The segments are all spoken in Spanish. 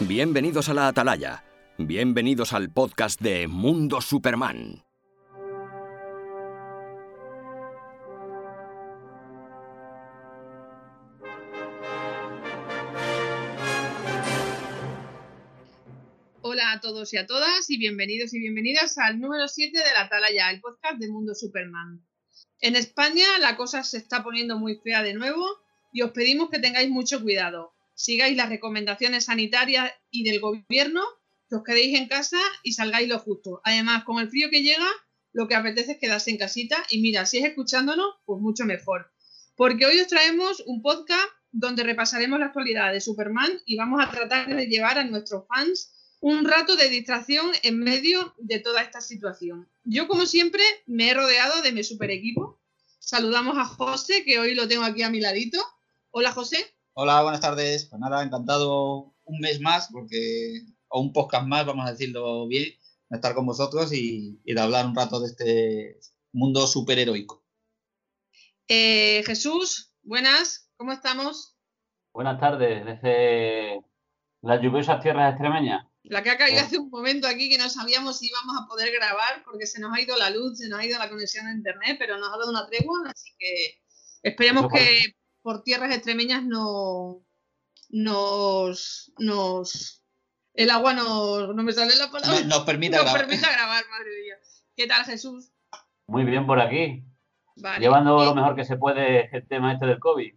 Bienvenidos a la Atalaya. Bienvenidos al podcast de Mundo Superman. Hola a todos y a todas y bienvenidos y bienvenidas al número 7 de la Atalaya, el podcast de Mundo Superman. En España la cosa se está poniendo muy fea de nuevo y os pedimos que tengáis mucho cuidado. Sigáis las recomendaciones sanitarias y del gobierno, que os quedéis en casa y salgáis lo justo. Además, con el frío que llega, lo que apetece es quedarse en casita y mira, si es escuchándonos, pues mucho mejor. Porque hoy os traemos un podcast donde repasaremos la actualidad de Superman y vamos a tratar de llevar a nuestros fans un rato de distracción en medio de toda esta situación. Yo, como siempre, me he rodeado de mi super equipo. Saludamos a José, que hoy lo tengo aquí a mi ladito. Hola, José. Hola, buenas tardes. Pues nada, encantado un mes más, porque, o un podcast más, vamos a decirlo bien, de estar con vosotros y, y de hablar un rato de este mundo superheroico. Eh, Jesús, buenas, ¿cómo estamos? Buenas tardes, desde las lluviosas tierras extremeñas. La que ha caído hace un momento aquí que no sabíamos si íbamos a poder grabar porque se nos ha ido la luz, se nos ha ido la conexión a internet, pero nos ha dado una tregua, así que esperemos que por tierras extremeñas no nos, nos el agua nos, no me sale la palabra. Nos, nos permita nos grabar. permita grabar, madre mía. ¿Qué tal, Jesús? Muy bien por aquí, Vale. llevando Eh, lo mejor que se puede el tema este del COVID.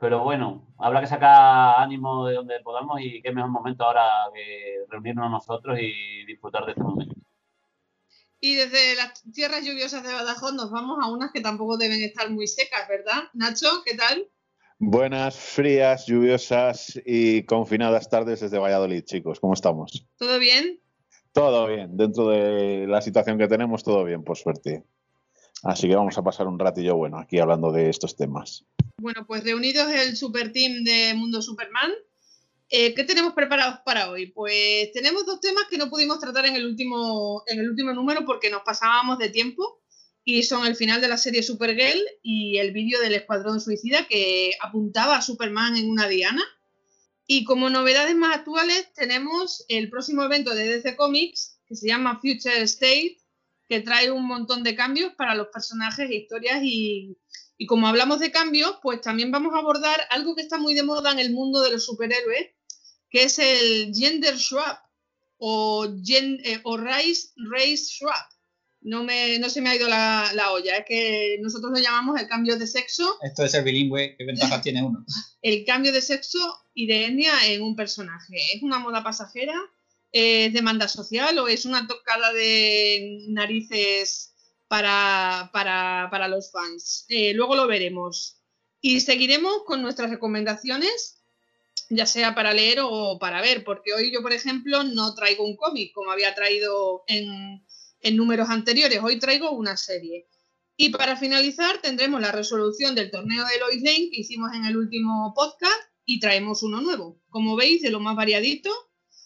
Pero bueno, habrá que sacar ánimo de donde podamos y qué mejor momento ahora que reunirnos nosotros y disfrutar de este momento. Y desde las tierras lluviosas de Badajoz nos vamos a unas que tampoco deben estar muy secas, ¿verdad? Nacho, ¿qué tal? Buenas, frías, lluviosas y confinadas tardes desde Valladolid, chicos. ¿Cómo estamos? ¿Todo bien? Todo bien. Dentro de la situación que tenemos, todo bien, por suerte. Así que vamos a pasar un ratillo bueno aquí hablando de estos temas. Bueno, pues reunidos el super team de Mundo Superman, eh, ¿qué tenemos preparados para hoy? Pues tenemos dos temas que no pudimos tratar en el último, en el último número porque nos pasábamos de tiempo y son el final de la serie Supergirl y el vídeo del Escuadrón Suicida que apuntaba a Superman en una diana. Y como novedades más actuales tenemos el próximo evento de DC Comics que se llama Future State, que trae un montón de cambios para los personajes, historias y, y como hablamos de cambios, pues también vamos a abordar algo que está muy de moda en el mundo de los superhéroes, que es el gender swap o, gen- eh, o race, race swap. No, me, no se me ha ido la, la olla, es que nosotros lo llamamos el cambio de sexo, Esto de ser bilingüe, ¿qué ventajas tiene uno? el cambio de sexo y de etnia en un personaje. ¿Es una moda pasajera? ¿Es demanda social o es una tocada de narices para, para, para los fans? Eh, luego lo veremos. Y seguiremos con nuestras recomendaciones, ya sea para leer o para ver, porque hoy yo, por ejemplo, no traigo un cómic como había traído en, en números anteriores, hoy traigo una serie. Y para finalizar tendremos la resolución del torneo de Lois Lane que hicimos en el último podcast y traemos uno nuevo. Como veis, de lo más variadito.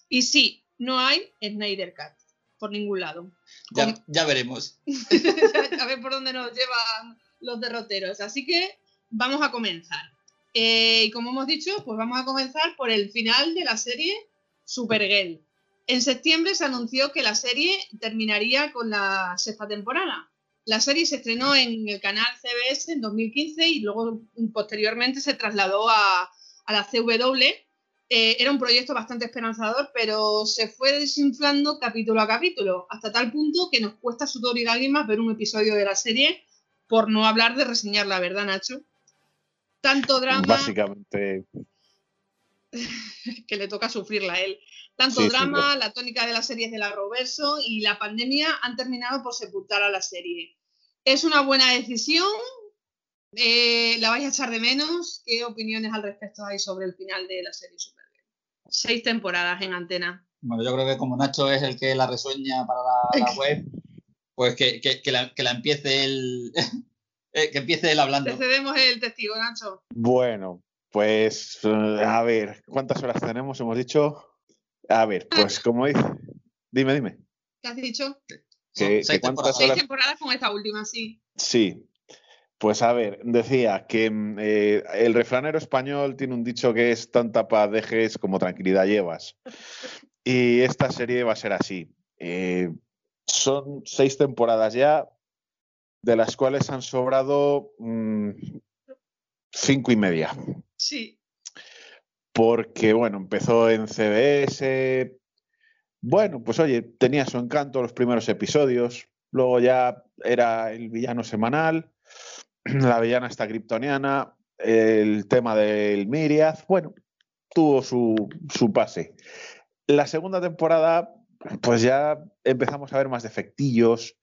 Y sí, no hay Snyder Cut por ningún lado. Ya, ya veremos. a ver por dónde nos llevan los derroteros. Así que vamos a comenzar. Eh, y como hemos dicho, pues vamos a comenzar por el final de la serie Supergirl. En septiembre se anunció que la serie terminaría con la sexta temporada. La serie se estrenó en el canal CBS en 2015 y luego posteriormente se trasladó a, a la CW. Eh, era un proyecto bastante esperanzador, pero se fue desinflando capítulo a capítulo, hasta tal punto que nos cuesta sudor y lágrimas ver un episodio de la serie, por no hablar de reseñar la verdad, Nacho. Tanto drama Básicamente, que le toca sufrirla a él. Tanto Sí, sí, drama, la tónica de la serie es del arroverso y la pandemia han terminado por sepultar a la serie. ¿Es una buena decisión? Eh, ¿La vais a echar de menos? ¿Qué opiniones al respecto hay sobre el final de la serie Supergirl? Seis temporadas en antena. Bueno, yo creo que como Nacho es el que la resueña para la, la web, pues que, que- que la, que la empiece él. Eh, que empiece él hablando. Te cedemos el testigo, Nacho. bueno, pues eh, a ver, ¿cuántas horas tenemos? Hemos dicho. A ver, pues como dice. Dime, dime. ¿Qué has dicho? Que- seis que temporadas. Seis temporadas con esta última, sí. Sí. Pues a ver, decía que mm, eh, el refranero español tiene un dicho que es tanta paz dejes como tranquilidad llevas. Y esta serie va a ser así. Eh, son seis temporadas ya, de las cuales han sobrado mm, cinco y media. Sí. Porque, bueno, empezó en CBS. Bueno, pues oye, tenía su encanto los primeros episodios. Luego ya era el villano semanal, la villana esta kryptoniana, el tema del Miriad. Bueno, tuvo su, su pase. La segunda temporada, pues ya empezamos a ver más defectillos,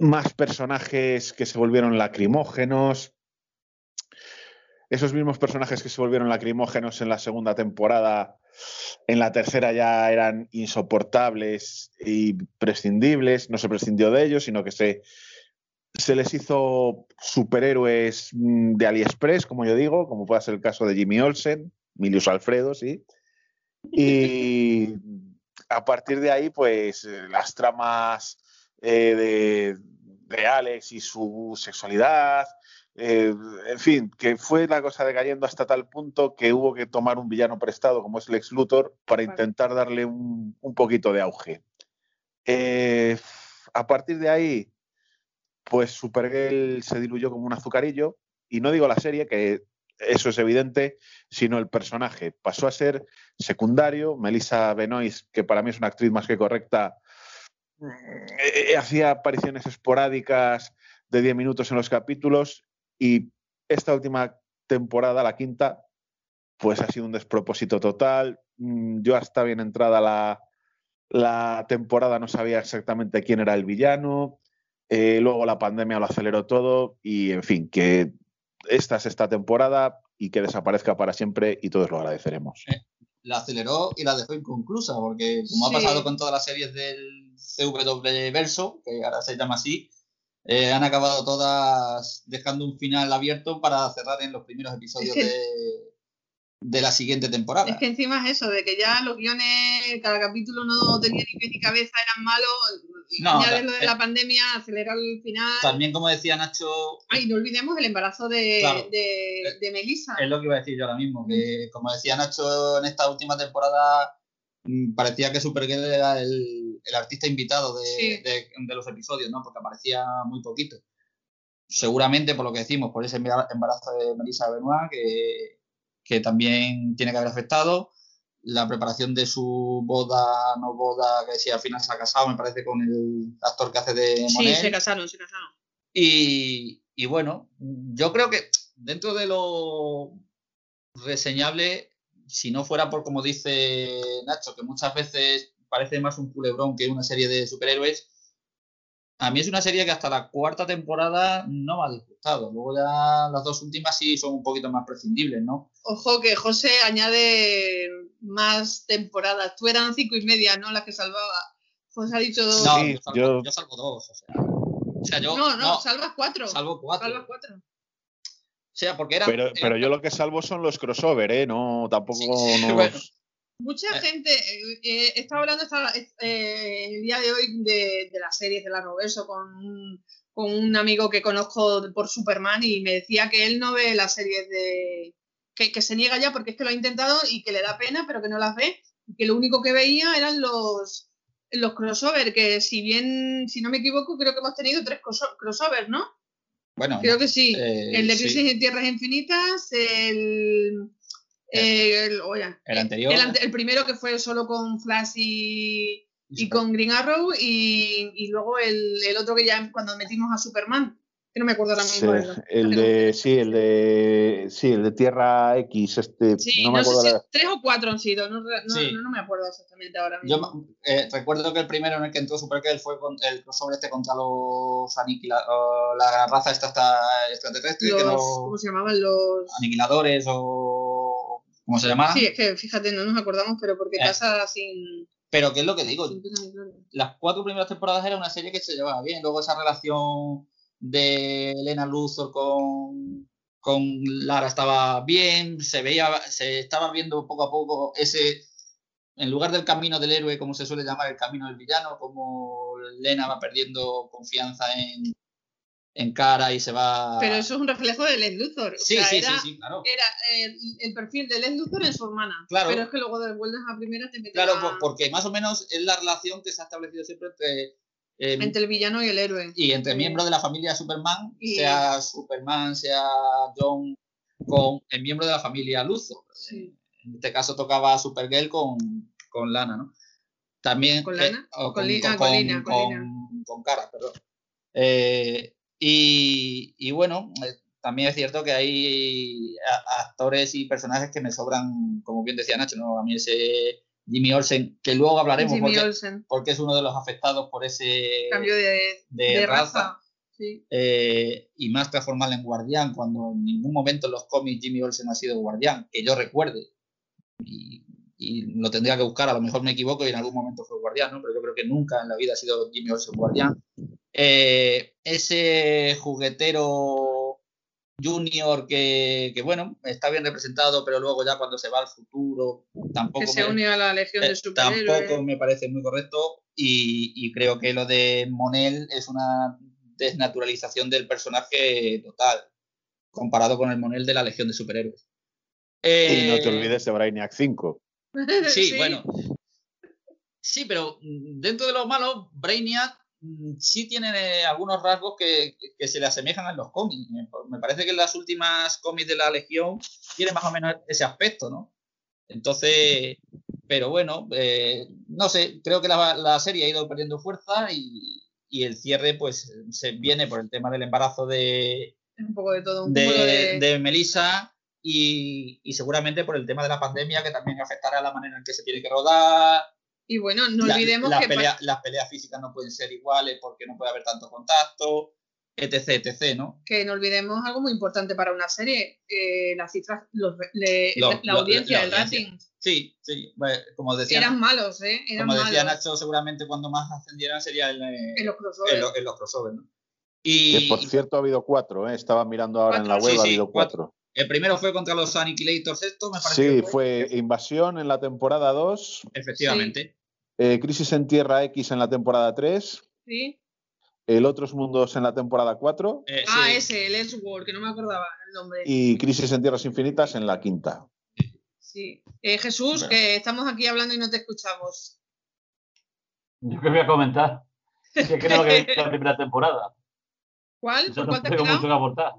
más personajes que se volvieron lacrimógenos. Esos mismos personajes que se volvieron lacrimógenos en la segunda temporada, en la tercera ya eran insoportables y prescindibles. No se prescindió de ellos, sino que se, se les hizo superhéroes mm, de AliExpress, como yo digo, como puede ser el caso de Jimmy Olsen, Milius Alfredo, sí. Y a partir de ahí, pues las tramas eh, de, de Alex y su sexualidad, eh, en fin, que fue la cosa decayendo hasta tal punto que hubo que tomar un villano prestado como es Lex Luthor para intentar darle un, un poquito de auge. Eh, a partir de ahí, pues Supergirl se diluyó como un azucarillo y no digo la serie, que eso es evidente, sino el personaje. Pasó a ser secundario. Melissa Benoist, que para mí es una actriz más que correcta, eh, hacía apariciones esporádicas de 10 minutos en los capítulos y esta última temporada, la quinta, pues ha sido un despropósito total. Mm, Yo hasta bien entrada la, la temporada no sabía exactamente quién era el villano. Eh, luego la pandemia lo aceleró todo y, en fin, que esta es esta temporada y que desaparezca para siempre y todos lo agradeceremos. La aceleró y la dejó inconclusa, porque como Sí. ha pasado con todas las series del CW Verso, que ahora se llama así, eh, han acabado todas dejando un final abierto para cerrar en los primeros episodios Es que- de, de la siguiente temporada. Es que encima es eso, de que ya los guiones, cada capítulo no tenía ni pie ni cabeza, eran malos. No, añades ta- lo de eh, la pandemia, acelerar el final. También, como decía Nacho, Ay, no olvidemos el embarazo de, Claro. de, de Melissa. es lo que iba a decir yo ahora mismo, que como decía Nacho en esta última temporada, mm, parecía que Supergirl era el, el artista invitado de, Sí. de- de los episodios, ¿no? Porque aparecía muy poquito. Seguramente, por lo que decimos, por ese embara- embarazo de Melissa Benoit, que, que también tiene que haber afectado. La preparación de su boda, no boda, que si al final se ha casado, me parece, con el actor que hace de sí, Monel. se casaron, se casaron. Y, y bueno, yo creo que dentro de lo reseñable, si no fuera por, como dice Nacho, que muchas veces parece más un culebrón que una serie de superhéroes, a mí es una serie que hasta la cuarta temporada no me ha disgustado. Luego ya las dos últimas sí son un poquito más prescindibles, ¿no? Ojo que José añade más temporadas. Tú eran cinco y media, ¿no? Las que salvaba. José ha dicho dos. No, Sí, yo, salvo, yo- yo salvo dos, o sea. O sea, yo no, no, no, salvas cuatro. salvo cuatro. Salvas cuatro. O sea, porque eran, Pero, eran- pero yo lo que salvo son los crossover, ¿eh? No, tampoco Sí, bueno. Mucha Eh. gente, eh, eh, estaba hablando esta- eh, el día de hoy de, de las series de la Roverso con, un- con un amigo que conozco por Superman y me decía que él no ve las series de... Que, que se niega ya porque es que lo ha intentado y que le da pena, pero que no las ve. Y que lo único que veía eran los, los crossover, que si bien, si no me equivoco, creo que hemos tenido tres crosso- crossovers, ¿no? Bueno, Creo que sí. eh, el de sí. Crisis en Tierras Infinitas, el... el- oye, El anterior. el, el primero que fue solo con Flash y, y con Green Arrow y, y luego el, el otro que ya cuando metimos a Superman, que no me acuerdo ahora Sí, mismo. del- el de sí, el de sí, el de Tierra X, este, Sí, no no, me sé acuerdo si la- tres o cuatro han sido, no, no, Sí. no- no me acuerdo exactamente ahora Yo mismo. eh, recuerdo que el primero en el que entró Supergirl fue con el crossover este contra los aniquila o la raza esta, esta extraterrestre, que Los, ¿Cómo se llamaban? Los... aniquiladores o ¿cómo se llama? Sí, es que fíjate, no nos acordamos, pero porque Eh. pasa sin, Pero qué es lo que digo, las cuatro primeras temporadas era una serie que se llevaba bien, luego esa relación de Elena Luthor con con Lara estaba bien, se veía, se estaba viendo poco a poco ese, en lugar del camino del héroe, como se suele llamar, el camino del villano, como Lena va perdiendo confianza en, encara y se va. Pero eso es un reflejo de Les Luthor. O Sí, sea, sí, era, sí, sí, claro. era el, el perfil de Les Luthor en su hermana. Claro. Pero es que luego de vueltas a primera te meten Claro, a- porque más o menos es la relación que se ha establecido siempre entre. Eh, entre el villano y el héroe. y entre miembros de la familia Superman, Y- sea Superman, sea John, con el miembro de la familia. Sí. En este caso tocaba Supergirl con, con Lana, ¿no? También. ¿Con eh, Lana? o Con Li- ah, con Lina, con Lina. con- Cara, perdón. Eh, y, y bueno, eh, también es cierto que hay actores y personajes que me sobran, como bien decía Nacho, ¿no? A mí ese Jimmy Olsen, que luego hablaremos Jimmy porque, Olsen. porque es uno de los afectados por ese Cambio de, de de raza. raza. Sí. eh, y más transformarla en guardián, cuando en ningún momento en los cómics Jimmy Olsen ha sido guardián, que yo recuerde. Y, y lo tendría que buscar, a lo mejor me equivoco y en algún momento fue guardián, ¿no? pero yo creo que nunca en la vida ha sido Jimmy Olsen guardián. Eh, ese juguetero junior que, que, bueno, está bien representado, pero luego ya cuando se va al futuro tampoco Que se me- unió a la Legión eh, de Superhéroes. tampoco me parece muy correcto y, y creo que lo de Monel es una desnaturalización del personaje total comparado con el Monel de la Legión de Superhéroes. Y no Eh, te olvides de Brainiac 5. Sí, bueno. Sí, pero dentro de lo malo, Brainiac sí tiene eh, algunos rasgos que, que se le asemejan a los cómics. Me- Me parece que en las últimas cómics de la Legión tiene más o menos ese aspecto, ¿no? Entonces, pero bueno, eh, no sé, creo que la, la serie ha ido perdiendo fuerza y, y el cierre pues se viene por el tema del embarazo de, un poco de todo, un de, de... de Melissa y, y seguramente por el tema de la pandemia que también afectará la manera en que se tiene que rodar. Y bueno, no La- olvidemos las que... pelea- las peleas físicas no pueden ser iguales porque no puede haber tanto contacto, etc, etc, ¿no? que no olvidemos algo muy importante para una serie, eh, las cifras, los le- Lo- la lo- audiencia, la el audiencia. rating, Sí, sí, bueno, como decía, eran malos, ¿eh? Eran como decía malos Nacho, seguramente cuando más ascendieran sería en, eh, en los crossovers. en lo- en los crossovers, ¿no? Que Y por cierto ha habido cuatro, ¿eh? estaba mirando ahora en la web, sí, ha sí, habido cuatro. cuatro. el primero fue contra los Annihilators, esto me parece. Sí, que fue Invasión en la temporada 2, Efectivamente. Eh, Crisis en Tierra X en la temporada 3, ¿Sí? El Otros Mundos en la temporada 4 Eh, Ah, sí. ese, el Elseworld, que no me acordaba el nombre. y Crisis en Tierras Infinitas en la quinta. Sí. Eh, Jesús, Bueno. que estamos aquí hablando y no te escuchamos. Yo que voy a comentar. Es que lo que he visto la primera temporada. ¿Cuál? Yo ¿Por no cuál tengo mucho que aportar.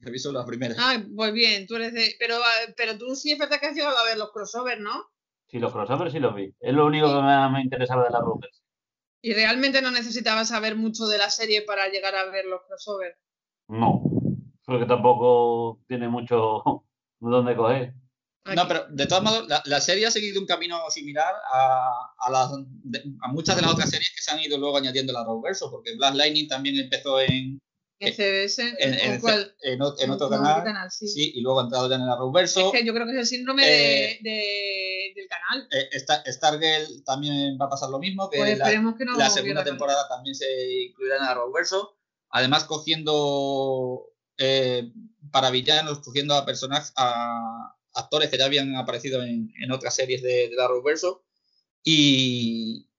He visto la primera. Ah, pues bien, tú eres de... Pero, ah, pero tú sí es verdad que has llegado a ver los crossovers, ¿no? Sí, los crossovers sí los vi. Es lo único que me, me interesaba de la Ruggers. Y realmente no necesitabas saber mucho de la serie para llegar a ver los crossovers. No. Porque tampoco tiene mucho donde coger. No, pero de todos modos, la, la serie ha seguido un camino similar a, a, las, de- a muchas de las otras series que se han ido luego añadiendo a la Roverso, porque Black Lightning también empezó en, En CBS, en, otro canal, sí. sí, y luego ha entrado ya en la Roverso. Es que yo creo que es el síndrome Eh, de, de- del canal. Eh, Star- Stargirl también va a pasar lo mismo, que Pues la, que no la segunda temporada también se incluirá en el Arrowverso. Además, cogiendo eh, para villanos, cogiendo a personajes, a actores que ya habían aparecido en, en otras series de, del Arrowverso. Y,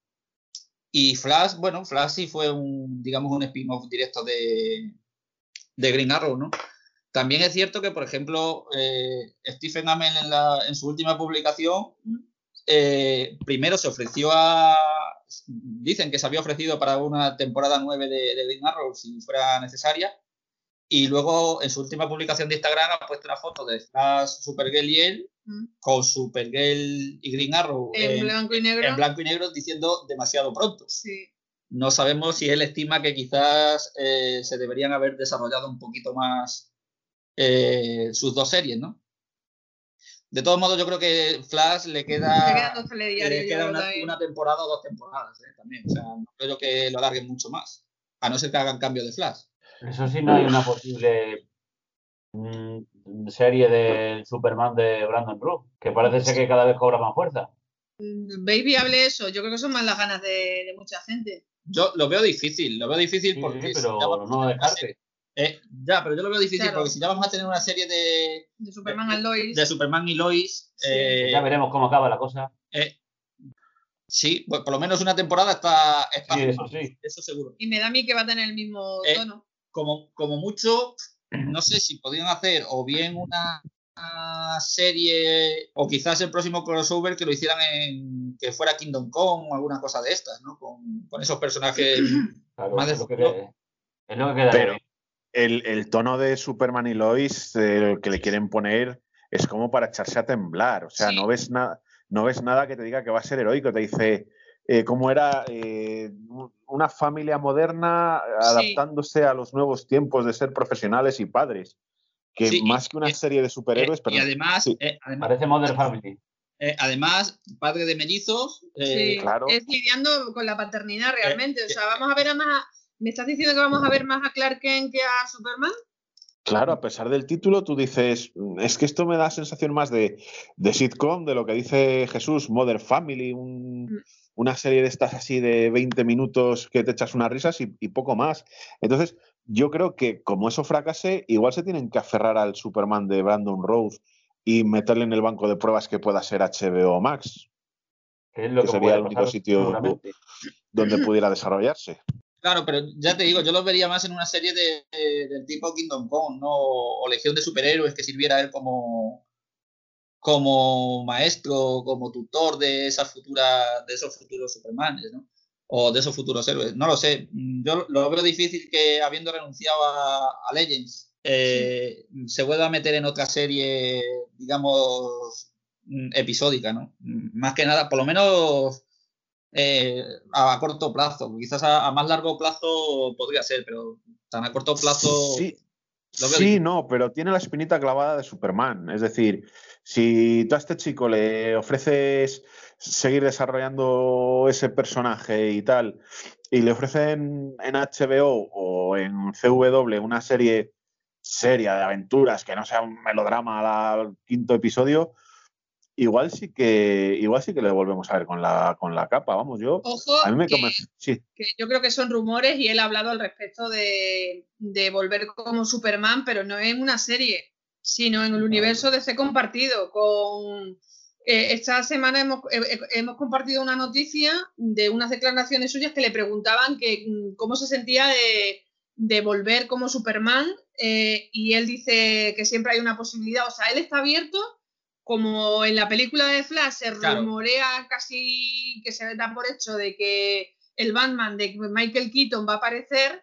y Flash, bueno, Flash sí fue un, digamos, un spin-off directo de, de Green Arrow, ¿no? También es cierto que, por ejemplo, eh, Stephen Amell en, la, en su última publicación eh, primero se ofreció a. Dicen que se había ofrecido para una temporada 9 de, de Green Arrow si fuera necesaria. Y luego en su última publicación de Instagram ha puesto una foto de Flash, Supergirl y él, Mm. con Supergirl y Green Arrow En en, blanco y negro. en blanco y negro diciendo demasiado pronto. Sí. No sabemos si él estima que quizás eh, se deberían haber desarrollado un poquito más eh, sus dos series, ¿no? De todos modos, yo creo que Flash le queda, le queda una, una temporada o dos temporadas ¿eh? también. O sea, no creo que lo alarguen mucho más. A no ser que hagan cambio de Flash. Eso sí, no hay una posible mm, serie de Superman de Brandon Rook, que parece ser que cada vez cobra más fuerza. Mm, ¿Veis viable eso? Yo creo que son más las ganas de, de mucha gente. Yo lo veo difícil, lo veo difícil Sí, porque. sí, si pero ya vamos a no tener una descarte. serie- eh, ya, pero yo lo veo difícil Claro. porque si ya vamos a tener una serie de, De Superman Lois. de Superman y Lois. Sí. eh, Ya veremos cómo acaba la cosa. eh, sí, pues por lo menos una temporada está. está Sí, eso sí. eso seguro. Y me da a mí que va a tener el mismo Eh, tono. Como, como mucho, no sé si podrían hacer o bien una, una serie o quizás el próximo crossover que lo hicieran en que fuera Kingdom Come o alguna cosa de estas, ¿no? Con, con esos personajes Claro, Más de es, lo que, es lo que queda. Pero el, el tono de Superman y Lois que le quieren poner es como para echarse a temblar. O sea, Sí. no ves nada, no ves nada que te diga que va a ser heroico. Te dice eh, cómo era eh, una familia moderna Sí. adaptándose a los nuevos tiempos de ser profesionales y padres. Que Sí, y- más que una y- serie de superhéroes, Eh, pero y además, sí. eh, además, Parece Modern Family. eh, además, padre de mellizos, eh, Sí, claro. Es lidiando con la paternidad realmente. Eh, o sea, vamos a ver a más. ¿Me estás diciendo que vamos a ver más a Clark Kent que a Superman? Claro, a pesar del título, tú dices, "Mm, es que esto me da sensación más de, de sitcom, de lo que dice Jesús, Mother Family, un- Mm. Una serie de estas así de 20 minutos que te echas unas risas y, y poco más. Entonces, yo creo que como eso fracase, igual se tienen que aferrar al Superman de Brandon Rose y meterle en el banco de pruebas que pueda ser HBO Max, Que es lo Que que, sería el único sitio- donde pudiera desarrollarse. Claro, pero ya te digo, yo los vería más en una serie de, de- del tipo Kingdom Come, ¿no? O Legión de Superhéroes, que sirviera él como, como maestro, como tutor de esas futuras, de esos futuros Supermanes, ¿no? O de esos futuros héroes. No lo sé. Yo lo veo difícil que, habiendo renunciado a, a Legends, eh, se vuelva a meter en otra serie, digamos, mm, episódica, ¿no? Mm, Más que nada, por lo menos eh, a, corto plazo. Quizás a, a más largo plazo podría ser, pero tan a corto plazo. Sí, sí, no, pero tiene la espinita clavada de Superman. Es decir, si tú a este chico le ofreces seguir desarrollando ese personaje y tal, y le ofrecen en HBO o en CW una serie seria de aventuras que no sea un melodrama al quinto episodio, igual sí que igual sí que le volvemos a ver con la con la capa. Vamos, yo Ojo, a mí me que. Sí, que yo creo que son rumores y él ha hablado al respecto de, de volver como Superman, pero no en una serie, sino en el universo de ese compartido. Con eh, esta semana hemos, eh, hemos compartido una noticia de unas declaraciones suyas que le preguntaban que mm, cómo se sentía de, de volver como Superman eh, y él dice que siempre hay una posibilidad. O sea, él está abierto. Como en la película de Flash se Claro. rumorea casi que se da por hecho de que el Batman de Michael Keaton va a aparecer,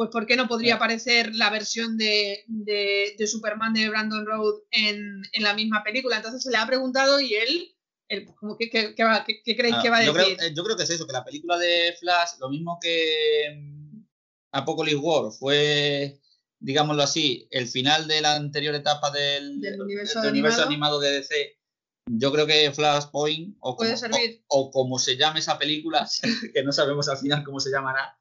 pues ¿por qué no podría aparecer la versión de, de- de Superman de Brandon Road en, en la misma película? Entonces se le ha preguntado y él, él como que, que- que va- que- que creéis Ah, que va a yo, decir? creo, eh, yo creo que es eso, que la película de Flash, lo mismo que mm, Apocalypse War, fue, digámoslo así, el final de la anterior etapa del, Del universo del universo animado. animado de DC. Yo creo que Flashpoint, o como, o como se llame esa película, que no sabemos al final cómo se llamará,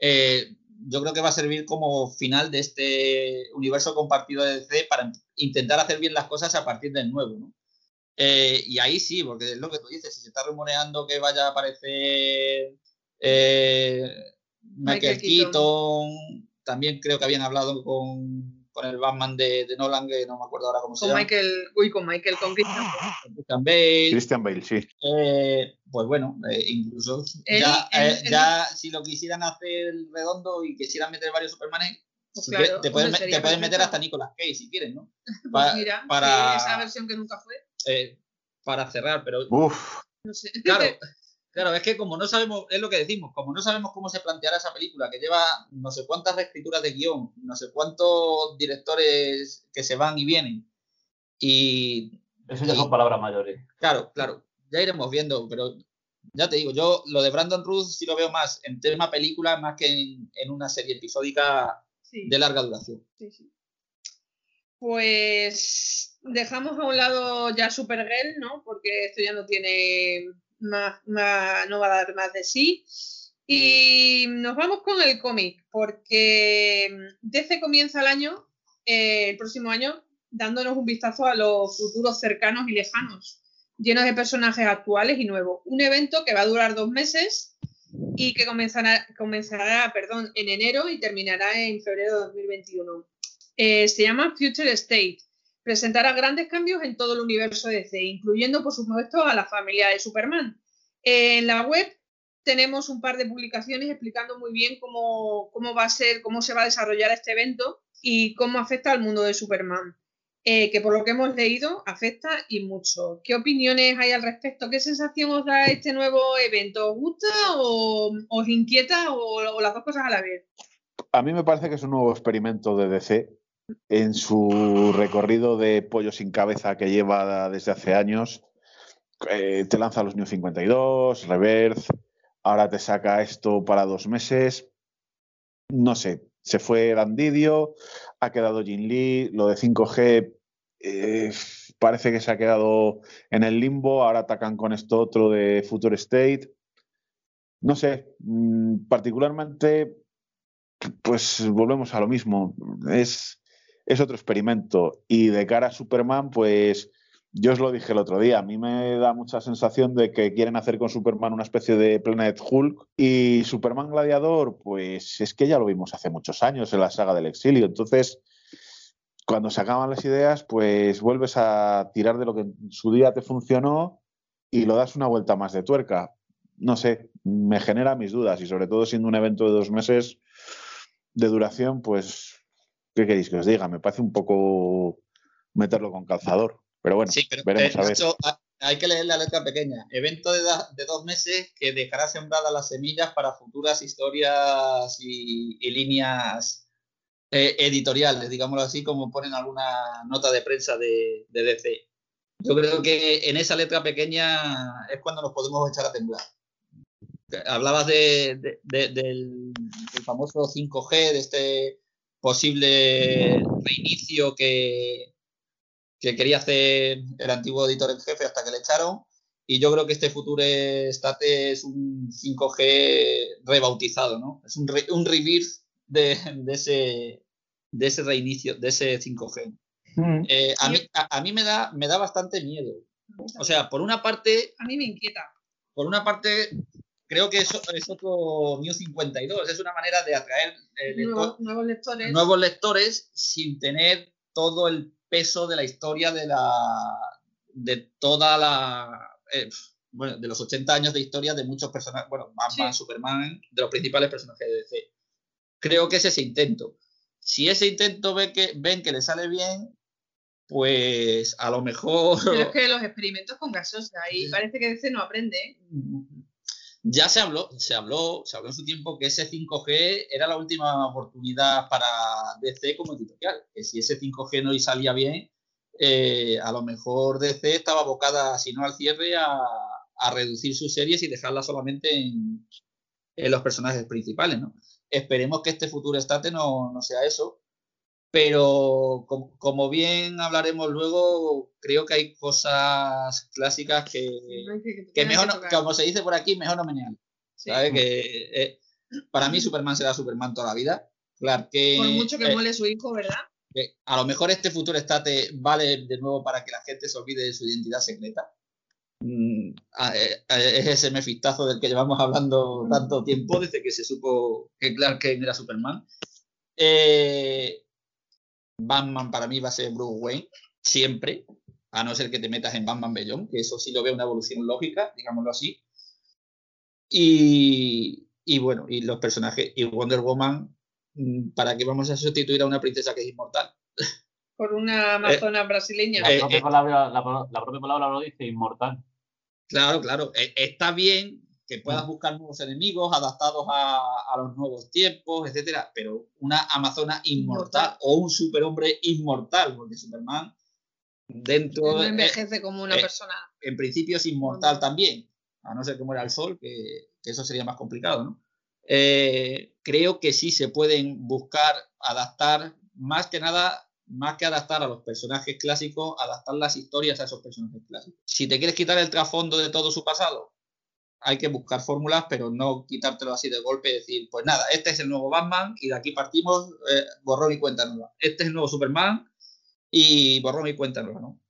eh, yo creo que va a servir como final de este universo compartido de DC para intentar hacer bien las cosas a partir del nuevo, ¿no? Eh, y ahí sí, porque es lo que tú dices, si se está rumoreando que vaya a aparecer eh, Michael, Michael Keaton. Keaton. también creo que habían hablado con, con el Batman de, de Nolan, que no me acuerdo ahora cómo se Con llama, Michael, uy, con Michael, con Christian Bale. con Christian Bale. Christian Bale, sí. Eh, pues bueno, eh, incluso ya, eh, ya si lo quisieran hacer redondo y quisieran meter varios Supermanes, Pues si claro, quieres, te pueden, te pueden meter hasta Nicolas Cage si quieren, ¿no? Pues Pa- mira, para- esa versión que nunca fue, Eh, para cerrar, pero Uf, no sé. Claro, claro, es que como no sabemos, es lo que decimos, como no sabemos cómo se planteará esa película, que lleva no sé cuántas reescrituras de guion, no sé cuántos directores que se van y vienen. Y Eso ya y- son palabras mayores. claro, claro, ya iremos viendo, pero ya te digo, yo lo de Brandon Ruth sí lo veo más en tema película más que en, en una serie episódica Sí. de larga duración. Sí, sí. Pues dejamos a un lado ya Supergirl, ¿no? Porque esto ya no tiene no va a dar más de sí. Y nos vamos con el cómic, porque DC comienza el año, eh, el próximo año, dándonos un vistazo a los futuros cercanos y lejanos, llenos de personajes actuales y nuevos. Un evento que va a durar dos meses y que comenzará, comenzará perdón, en enero y terminará en febrero de 2021. Eh, se llama Future State. Presentará grandes cambios en todo el universo DC, incluyendo, por supuesto, a la familia de Superman. En la web tenemos un par de publicaciones explicando muy bien cómo, cómo va a ser, cómo se va a desarrollar este evento y cómo afecta al mundo de Superman. Eh, que por lo que hemos leído afecta y mucho. ¿Qué opiniones hay al respecto? ¿Qué sensación os da este nuevo evento? ¿Os gusta o os inquieta o, las dos cosas a la vez? A mí me parece que es un nuevo experimento de DC en su recorrido de pollo sin cabeza que lleva desde hace años. Eh, te lanza los New 52, Reverse, ahora te saca esto para dos meses. No sé, se fue Dandidio, ha quedado Jin Lee, lo de 5G eh, parece que se ha quedado en el limbo, ahora atacan con esto otro de Future State. No sé, mm, particularmente, pues volvemos a lo mismo, es, es otro experimento y de cara a Superman, pues yo os lo dije el otro día, a mí me da mucha sensación de que quieren hacer con Superman una especie de Planet Hulk y Superman Gladiador, pues es que ya lo vimos hace muchos años en la saga del exilio. Entonces, cuando se acaban las ideas, pues vuelves a tirar de lo que en su día te funcionó y lo das una vuelta más de tuerca. No sé, me genera mis dudas y sobre todo siendo un evento de dos meses de duración, pues, ¿qué queréis que os diga? Me parece un poco meterlo con calzador. Pero bueno, veremos eh, a ver. hay que leer la letra pequeña. Evento de, dos meses que dejará sembradas las semillas para futuras historias y, líneas eh, editoriales, digámoslo así, como ponen alguna nota de prensa de, DC. Yo creo que en esa letra pequeña es cuando nos podemos echar a temblar. Hablabas del, del famoso 5G, de este posible reinicio que, que quería hacer el antiguo editor en jefe hasta que le echaron. Y yo creo que este Future State es un 5G rebautizado, ¿no? Es un, un rebirth de, de, ese, de ese reinicio, de ese 5G. Mm. Eh, a, mí, a, mí, me da, me da bastante miedo. O sea, por una parte... A mí me inquieta. Por una parte, creo que eso es otro New 52. Es una manera de atraer eh, nuevos, lectores. nuevos lectores sin tener todo el peso de la historia de la de toda la eh, bueno, de los 80 años de historia de muchos personajes, bueno, Batman, Superman, de los principales personajes de DC. Creo que es ese intento. Si ese intento ve que, ven que le sale bien, pues a lo mejor... Pero es que los experimentos con gasosa ahí parece que DC no aprende. Ya se habló, se habló, se habló en su tiempo que ese 5G era la última oportunidad para DC como editorial, que si ese 5G no salía bien, eh, a lo mejor DC estaba abocada, si no al cierre, a, reducir sus series y dejarlas solamente en, los personajes principales. Esperemos que este futuro estate no, no sea eso, pero como, bien hablaremos luego, creo que hay cosas clásicas que, que, mejor, como se dice por aquí, mejor no menear. Que, eh, para mí Superman será Superman toda la vida. Claro que, por mucho que eh, muele su hijo, ¿verdad? a lo mejor este futuro estate vale de nuevo para que la gente se olvide de su identidad secreta. Mm, eh, es ese mefistazo del que llevamos hablando tanto tiempo desde que se supo que Clark Kent era Superman. Eh, Batman para mí va a ser Bruce Wayne, siempre, a no ser que te metas en Batman Beyond, que eso sí lo veo una evolución lógica, digámoslo así. Y, y bueno, y los personajes, y Wonder Woman, mm, ¿para qué vamos a sustituir a una princesa que es inmortal? Por una amazona brasileña. La, propia palabra, la propia palabra lo dice, inmortal. Claro, claro. Está bien que puedas mm. buscar nuevos enemigos adaptados a, los nuevos tiempos, etcétera, pero una Amazona inmortal, o un superhombre inmortal, porque Superman dentro no envejece como una eh, persona. En principio es inmortal también, a no ser que muera el sol, que, eso sería más complicado, ¿no? Eh, creo que sí se pueden buscar adaptar, más que nada, más que adaptar a los personajes clásicos, adaptar las historias a esos personajes clásicos. Si te quieres quitar el trasfondo de todo su pasado, hay que buscar fórmulas, pero no quitártelo así de golpe y decir, pues nada, este es el nuevo Batman y de aquí partimos, eh, borrón cuenta nueva. Este es el nuevo Superman y borrón y cuenta nueva, ¿no?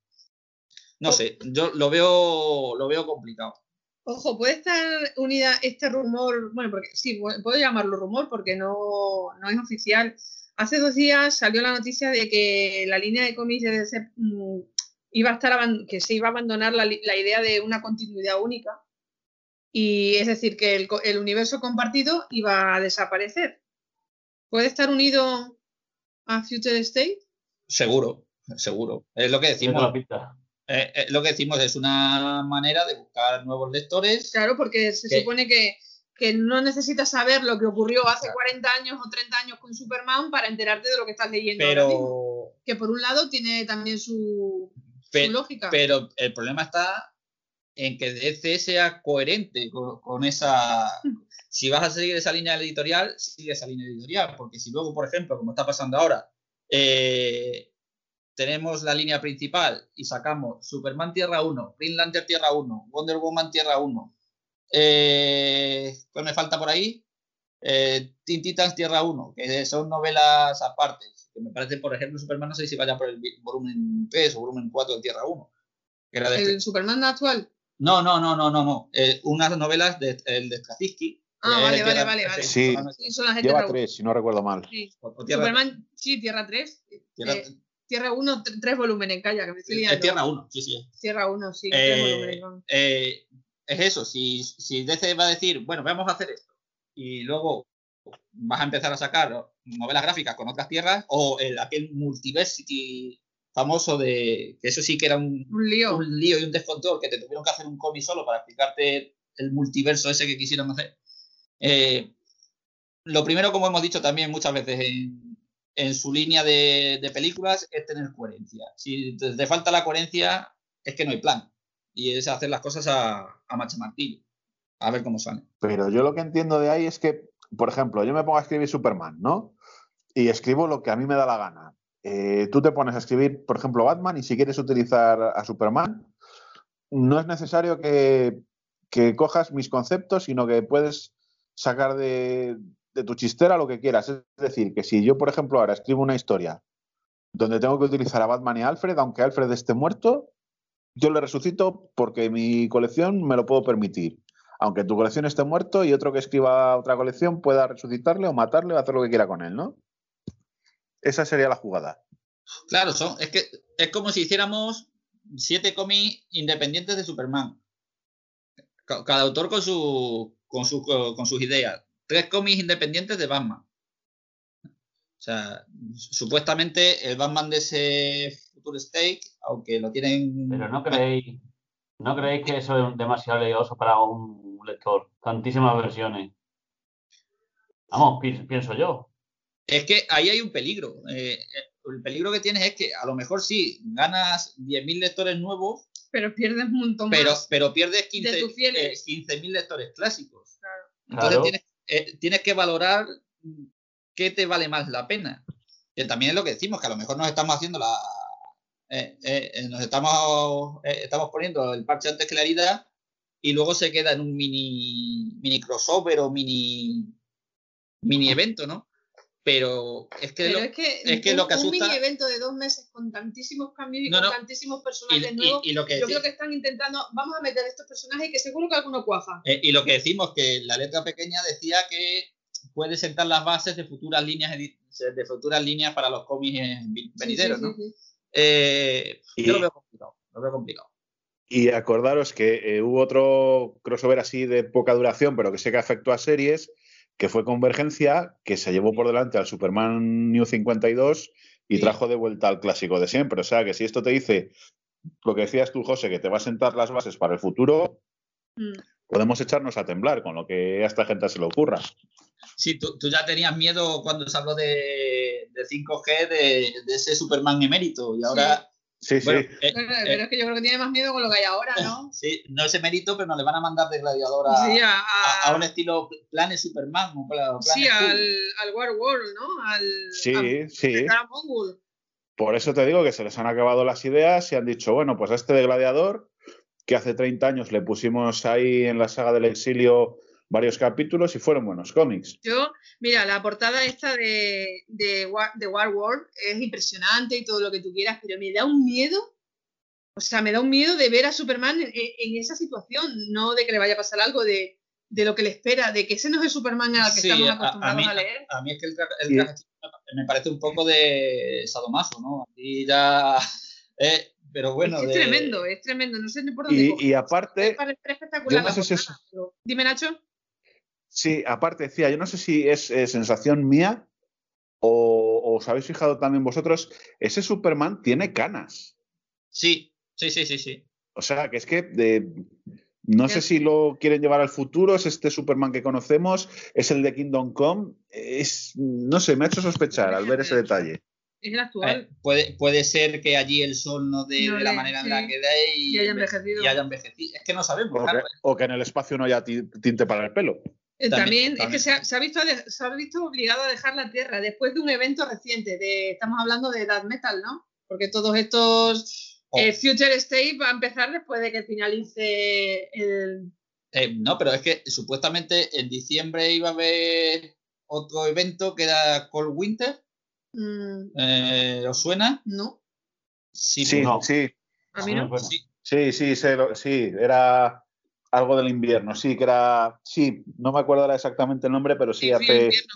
No sé, yo lo veo, lo veo complicado. Ojo, puede estar unida este rumor, bueno, porque sí, puedo llamarlo rumor porque no, no es oficial. Hace dos días salió la noticia de que la línea de cómics de mm, iba a estar que se iba a abandonar la, la idea de una continuidad única Y es decir, que el, co- el universo compartido iba a desaparecer. ¿Puede estar unido a Future State? Seguro, seguro. Es lo que decimos. eh, eh, lo que decimos es una manera de buscar nuevos lectores. Claro, porque se supone que, que no necesitas saber lo que ocurrió hace Claro. 40 años o 30 años con Superman para enterarte de lo que estás leyendo ahora mismo. Pero, Que por un lado tiene también su, su lógica. pero el problema está en que DC sea coherente con, con esa. Si vas a seguir esa línea editorial, sigue esa línea editorial. Porque si luego, por ejemplo, como está pasando ahora, eh, tenemos la línea principal y sacamos Superman Tierra 1, Green Lantern Tierra 1, Wonder Woman Tierra 1. Eh, ¿Cuál me falta por ahí? Eh, Teen Titans Tierra 1, que son novelas aparte. Que me parece, por ejemplo, Superman, no sé si vaya por el volumen 3 o volumen 4 de Tierra 1. Que era de este- el Superman actual. No, no, no, no, no, no. Eh, unas novelas de, el de Straczynski. Ah, es vale, el vale, vale, vale. Sí. Sí, son las de Lleva Tierra tres, si no recuerdo mal. 1. Sí. Superman, sí, Tierra 3. Tierra- Eh, Tierra 1, tr- tres volúmenes, calla, que me estoy es liando. Tierra 1, sí, sí. Tierra 1, sí, Eh, tres volúmenes. eh, es eso, si, si DC va a decir, bueno, vamos a hacer esto, y luego vas a empezar a sacar novelas gráficas con otras tierras, o el, aquel Multiversity famoso de, que eso sí que era un, Un lío. un lío y un descontrol, que te tuvieron que hacer un cómic solo para explicarte el multiverso ese que quisieron hacer. Eh, lo primero, como hemos dicho también muchas veces en, en su línea de, de películas, es tener coherencia. Si te, te falta la coherencia, es que no hay plan. Y es hacer las cosas a, a machamartillo. A ver cómo sale. Pero yo lo que entiendo de ahí es que, por ejemplo, yo me pongo a escribir Superman, ¿no? Y escribo lo que a mí me da la gana. Eh, tú te pones a escribir, por ejemplo, Batman y si quieres utilizar a Superman, no es necesario que, cojas mis conceptos, sino que puedes sacar de, de tu chistera lo que quieras. Es decir, que si yo, por ejemplo, ahora escribo una historia donde tengo que utilizar a Batman y a Alfred, aunque Alfred esté muerto, yo le resucito porque mi colección me lo puedo permitir aunque tu colección esté muerto y otro que escriba otra colección pueda resucitarle o matarle o hacer lo que quiera con él, ¿no? Esa sería la jugada. Claro, son, es que es como si hiciéramos siete cómics independientes de Superman. Ca- Cada autor con su con su con sus ideas. Tres cómics independientes de Batman. O sea, supuestamente el Batman de ese Future State, aunque lo tienen. Pero no creéis, no creéis que eso es demasiado leoso para un lector. Tantísimas versiones. Vamos, pi- pienso yo. Es que ahí hay un peligro. Eh, eh, el peligro que tienes es que a lo mejor sí ganas 10.000 lectores nuevos, Pero pierdes un montón pero, más. pero pierdes 15 De tus fieles. eh, 15.000 lectores clásicos. Entonces Claro. tienes, eh, tienes que valorar qué te vale más la pena. Que también es lo que decimos, que a lo mejor nos estamos haciendo la. eh, eh, eh, nos estamos, eh, estamos poniendo el parche antes que la herida y luego se queda en un mini, mini crossover o mini, mini evento, ¿no? Pero es que, Pero lo- es que, es que un, lo que un asusta- mini evento de dos meses con tantísimos cambios y No, con no. tantísimos personajes y- nuevos, y lo que yo creo que están intentando, vamos a meter estos personajes y que seguro que alguno cuaja. Eh, y lo que decimos, que la letra pequeña decía que puede sentar las bases de futuras líneas de futuras líneas para los cómics Sí, venideros, sí, ¿no? sí, sí. Eh, Y- Yo lo veo complicado, lo veo complicado. Y acordaros que eh, hubo otro crossover así de poca duración, pero que sé que afectó a series, que fue Convergencia, que se llevó por delante al Superman New 52 y Sí. trajo de vuelta al clásico de siempre. O sea, que si esto te dice lo que decías tú, José, que te va a sentar las bases para el futuro, Mm. podemos echarnos a temblar con lo que a esta gente se le ocurra. Sí, tú, tú ya tenías miedo cuando se habló de, de 5G, de, de ese Superman emérito, y ahora... Sí, sí. Bueno, eh, Pero, eh, pero es que yo creo que tiene más miedo con lo que hay ahora, ¿no? sí, no es emérito, pero nos le van a mandar de gladiador a, Sí, a, a- un estilo Planet Superman. o Planet sí, al, al War World, ¿no? Al, Sí, sí. a Mongol. Por eso te digo que se les han acabado las ideas y han dicho, bueno, pues a este de Gladiador, que hace 30 años le pusimos ahí en la saga del exilio varios capítulos y fueron buenos cómics. Yo, mira, la portada esta de, de, War, de War World es impresionante y todo lo que tú quieras, pero me da un miedo, o sea, me da un miedo de ver a Superman en, en esa situación, no de que le vaya a pasar algo, de, de lo que le espera, de que ese no es el Superman al que Sí, estamos a- a acostumbrados mí- a, leer. A mí es que el, traje me parece un poco de sadomaso, ¿no? Y ya. eh, pero bueno. es, que es de- tremendo, es tremendo. No sé ni por dónde. Y, y aparte, Me parece espectacular yo no la sé si es- pero- Dime, Nacho. Sí, aparte decía, yo no sé si es, eh, sensación mía o, os habéis fijado también vosotros, ese Superman tiene canas. Sí, sí, sí, sí, sí. O sea, que es que de- no sé si lo quieren llevar al futuro, es este Superman que conocemos, es el de Kingdom Come, es, no sé, me ha hecho sospechar al ver ese detalle. Es el actual. Eh, puede, puede ser que allí el sol no dé No de la manera sí. en la que dé y, y haya envejecido. y haya envejecido. Es que no sabemos. O que, claro. o que en el espacio no haya ti- tinte para el pelo. También, También, es que se ha, se ha visto, se ha visto obligado a dejar la Tierra después de un evento reciente. De, estamos hablando de Edad Metal, ¿no? Porque todos estos Oh. eh, Future State va a empezar después de que finalice el. Eh, no, pero es que supuestamente en diciembre iba a haber otro evento que era Cold Winter. mm, Eh, ¿Os suena? no, Sí, Sí, no. sí, a mí no. sí. sí, sí, sí, era algo del invierno, sí, que era, sí, no me acuerdo ahora exactamente el nombre, pero sí, hace, invierno.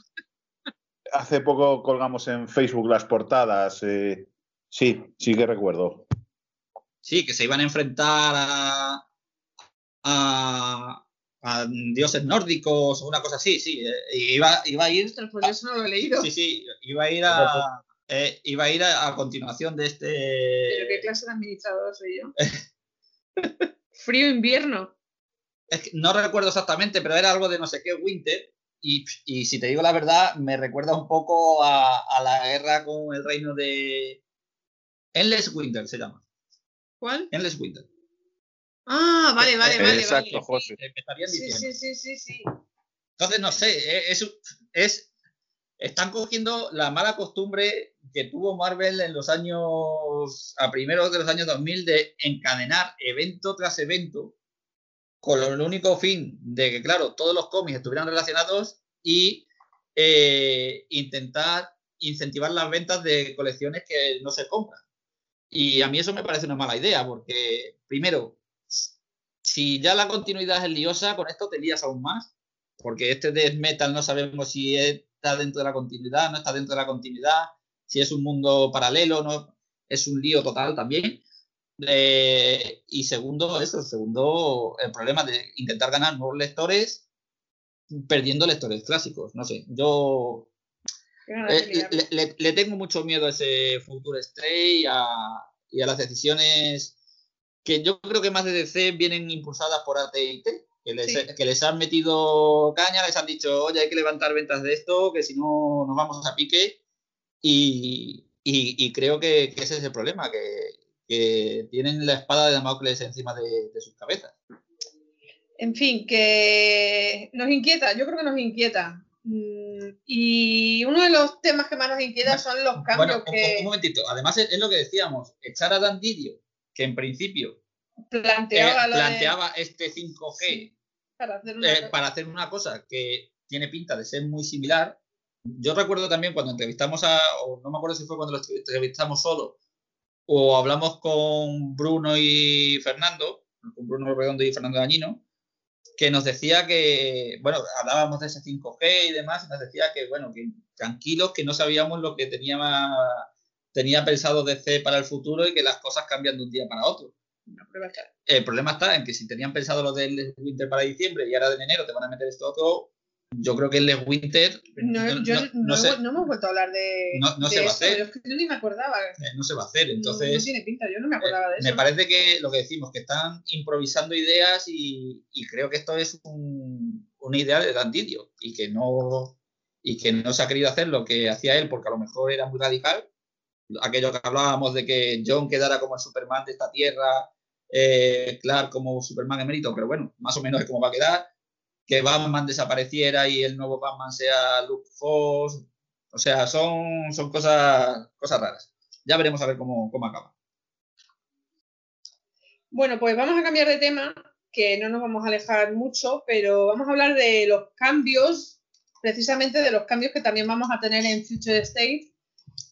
hace poco colgamos en Facebook las portadas, eh, sí, sí que recuerdo. Sí, que se iban a enfrentar a, a, a dioses nórdicos o una cosa así, sí. eh, y iba, iba a ir. Ostras, pues eso no lo he leído. Sí, sí, iba a ir a. eh, iba a ir a, a continuación de Pero qué este. clase de administrador soy yo. frío invierno. Es que no recuerdo exactamente, pero era algo de no sé qué Winter. Y, y si te digo la verdad, me recuerda un poco a, a la guerra con el reino de. Endless Winter se llama. ¿Cuál? Endless Winter. Ah, vale, vale, vale. Exacto, vale. José. Empezaría en Sí, sí, sí, sí, sí. Entonces, no sé, eh, es, es- están cogiendo la mala costumbre que tuvo Marvel en los años, a primeros de los años 2000, de encadenar evento tras evento con el único fin de que, claro, todos los cómics estuvieran relacionados y eh, intentar incentivar las ventas de colecciones que no se compran. Y a mí eso me parece una mala idea, porque, primero, si ya la continuidad es liosa, con esto te lías aún más porque este Death Metal no sabemos si está dentro de la continuidad, no está dentro de la continuidad, si es un mundo paralelo, no es un lío total también. Eh, y segundo, eso, segundo, el problema de intentar ganar nuevos lectores perdiendo lectores clásicos. No sé, yo eh, le, le- le tengo mucho miedo a ese Future Stay y a, y a las decisiones que yo creo que más de DC vienen impulsadas por AT&T, que les, Sí. que les han metido caña, les han dicho, oye, hay que levantar ventas de esto, que si no nos vamos a pique. Y, y- y creo que, que ese es el problema, que, que tienen la espada de Damocles encima de, de sus cabezas. En fin, que nos inquieta, yo creo que nos inquieta. Mm, Y uno de los temas que más nos inquieta son los cambios Bueno, un, que un momentito, además es, es lo que decíamos, echar a Dan Didio, que en principio planteaba, eh, de- este 5G Sí. para hacer una eh, para hacer una cosa que tiene pinta de ser muy similar. Yo recuerdo también cuando entrevistamos a, o no me acuerdo si fue cuando lo entrevistamos solo, o hablamos con Bruno y Fernando, con Bruno Redondo y Fernando Dañino, que nos decía que, bueno, hablábamos de ese 5G y demás, y nos decía que, bueno, que tranquilos, que no sabíamos lo que tenía, tenía pensado DC para el futuro y que las cosas cambian de un día para otro. una prueba clara. El problema está en que si tenían pensado lo del Winter para diciembre y ahora en enero te van a meter esto otro, yo creo que el Les Winter No, no, yo no- no, hemos- no hemos vuelto a hablar de, No- no de se va a eso, hacer. yo es que yo ni me acordaba. eh, no se va a hacer. Entonces, no, tiene pinta, yo no me acordaba de eh, eso. me parece que lo que decimos, que están improvisando ideas y, y creo que esto es un- una idea de Dan Didio y que no y que no se ha querido hacer lo que hacía él porque a lo mejor era muy radical. Aquello que hablábamos de que John quedara como el Superman de esta tierra, eh, Clark como Superman emérito, pero bueno, más o menos es como va a quedar. Que Batman desapareciera y el nuevo Batman sea Luke Foss. O sea, son, son cosas, cosas raras. Ya veremos a ver cómo, cómo acaba. Bueno, pues vamos a cambiar de tema, que no nos vamos a alejar mucho, pero vamos a hablar de los cambios, precisamente de los cambios que también vamos a tener en Future State,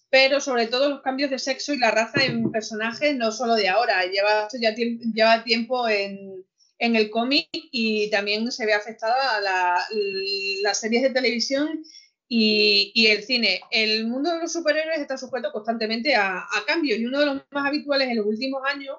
pero sobre todo los cambios de sexo y la raza en personajes, no solo de ahora, lleva, ya lleva tiempo en, en el cómic y también se ve afectada a la- las series de televisión y, el cine. El mundo de los superhéroes está sujeto constantemente a, a cambios y uno de los más habituales en los últimos años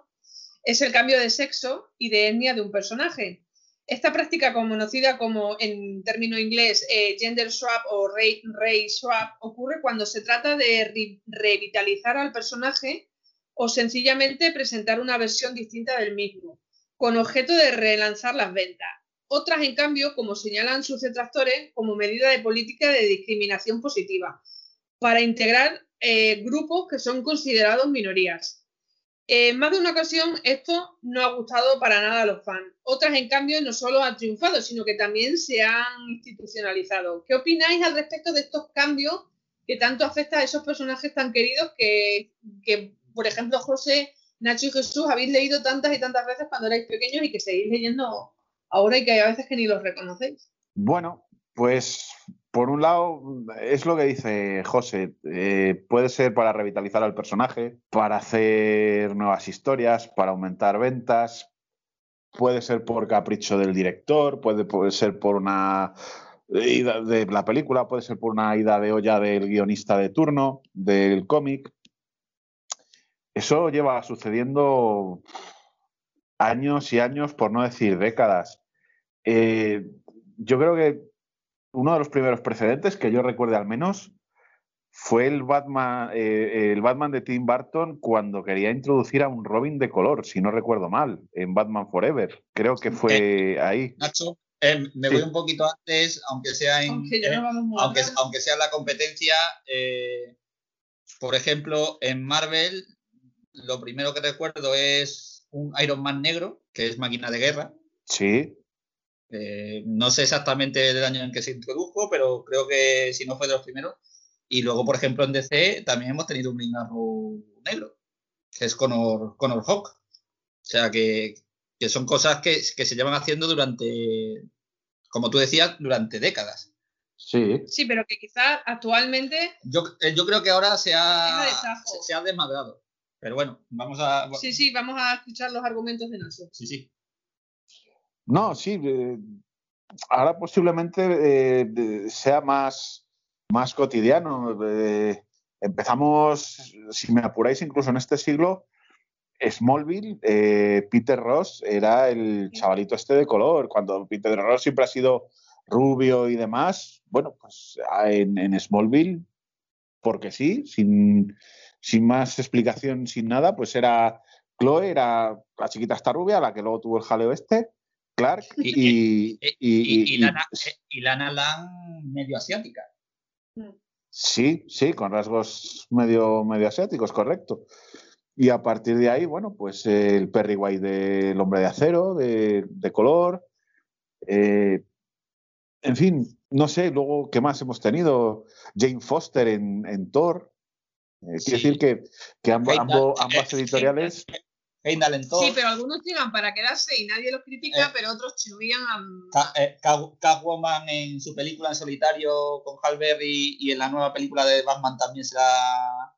es el cambio de sexo y de etnia de un personaje. Esta práctica, conocida como en término inglés eh, gender swap o race swap, ocurre cuando se trata de revitalizar al personaje o sencillamente presentar una versión distinta del mismo, con objeto de relanzar las ventas. Otras, en cambio, como señalan sus detractores, como medida de política de discriminación positiva, para integrar eh, grupos que son considerados minorías. En más de una ocasión esto no ha gustado para nada a los fans. Otras, en cambio, no solo han triunfado, sino que también se han institucionalizado. ¿Qué opináis al respecto de estos cambios que tanto afectan a esos personajes tan queridos que, por ejemplo, José, Nacho y Jesús habéis leído tantas y tantas veces cuando erais pequeños y que seguís leyendo ahora y que hay a veces que ni los reconocéis? Bueno, pues por un lado, es lo que dice José, eh, puede ser para revitalizar al personaje, para hacer nuevas historias, para aumentar ventas, puede ser por capricho del director, puede, ser por una ida de la película, puede ser por una ida de olla del guionista de turno, del cómic. Eso lleva sucediendo años y años, por no decir décadas. Eh, yo creo que uno de los primeros precedentes que yo recuerde al menos fue el Batman, eh, el Batman de Tim Burton cuando quería introducir a un Robin de color, si no recuerdo mal, en Batman Forever. Creo que fue ahí. Nacho, eh, me voy un poquito antes, aunque sea en, aunque, aunque, sea la competencia. Eh, por ejemplo, en Marvel, lo primero que recuerdo es un Iron Man negro, que es máquina de guerra. Sí. Eh, no sé exactamente del año en que se introdujo, pero creo que si no fue de los primeros. Y luego, por ejemplo, en DC también hemos tenido un Green negro, que es Connor, Connor Hawk. O sea, que, son cosas que, se llevan haciendo durante, como tú decías, durante décadas. Sí. Sí, pero que quizás actualmente. Yo, eh, yo creo que ahora se ha, se, ha desmadrado. Pero bueno, vamos a. Sí, sí, vamos a escuchar los argumentos de Nacho. Sí, sí. No, sí. Eh, ahora posiblemente eh, sea más, más cotidiano. Eh, empezamos, si me apuráis, incluso en este siglo, Smallville, Peter Ross era el chavalito este de color. Cuando Peter Ross siempre ha sido rubio y demás, bueno, pues en, en Smallville, porque sí, sin, sin más explicación, sin nada, pues era Chloe, era la chiquita esta rubia, la que luego tuvo el jaleo este Clark y, y, Lana, Lang medio asiática. Sí, sí, con rasgos medio, medio asiáticos, correcto. Y a partir de ahí, bueno, pues el Perry White del hombre de acero, de, color. Eh, en fin, no sé, luego, ¿qué más hemos tenido? Jane Foster en, Thor. Eh, quiere decir que, que ambas editoriales Sí, pero algunos llegan para quedarse y nadie los critica, eh, pero otros chirrían a... Eh, Catwoman en su película en solitario con Hal Berry y en la nueva película de Batman también será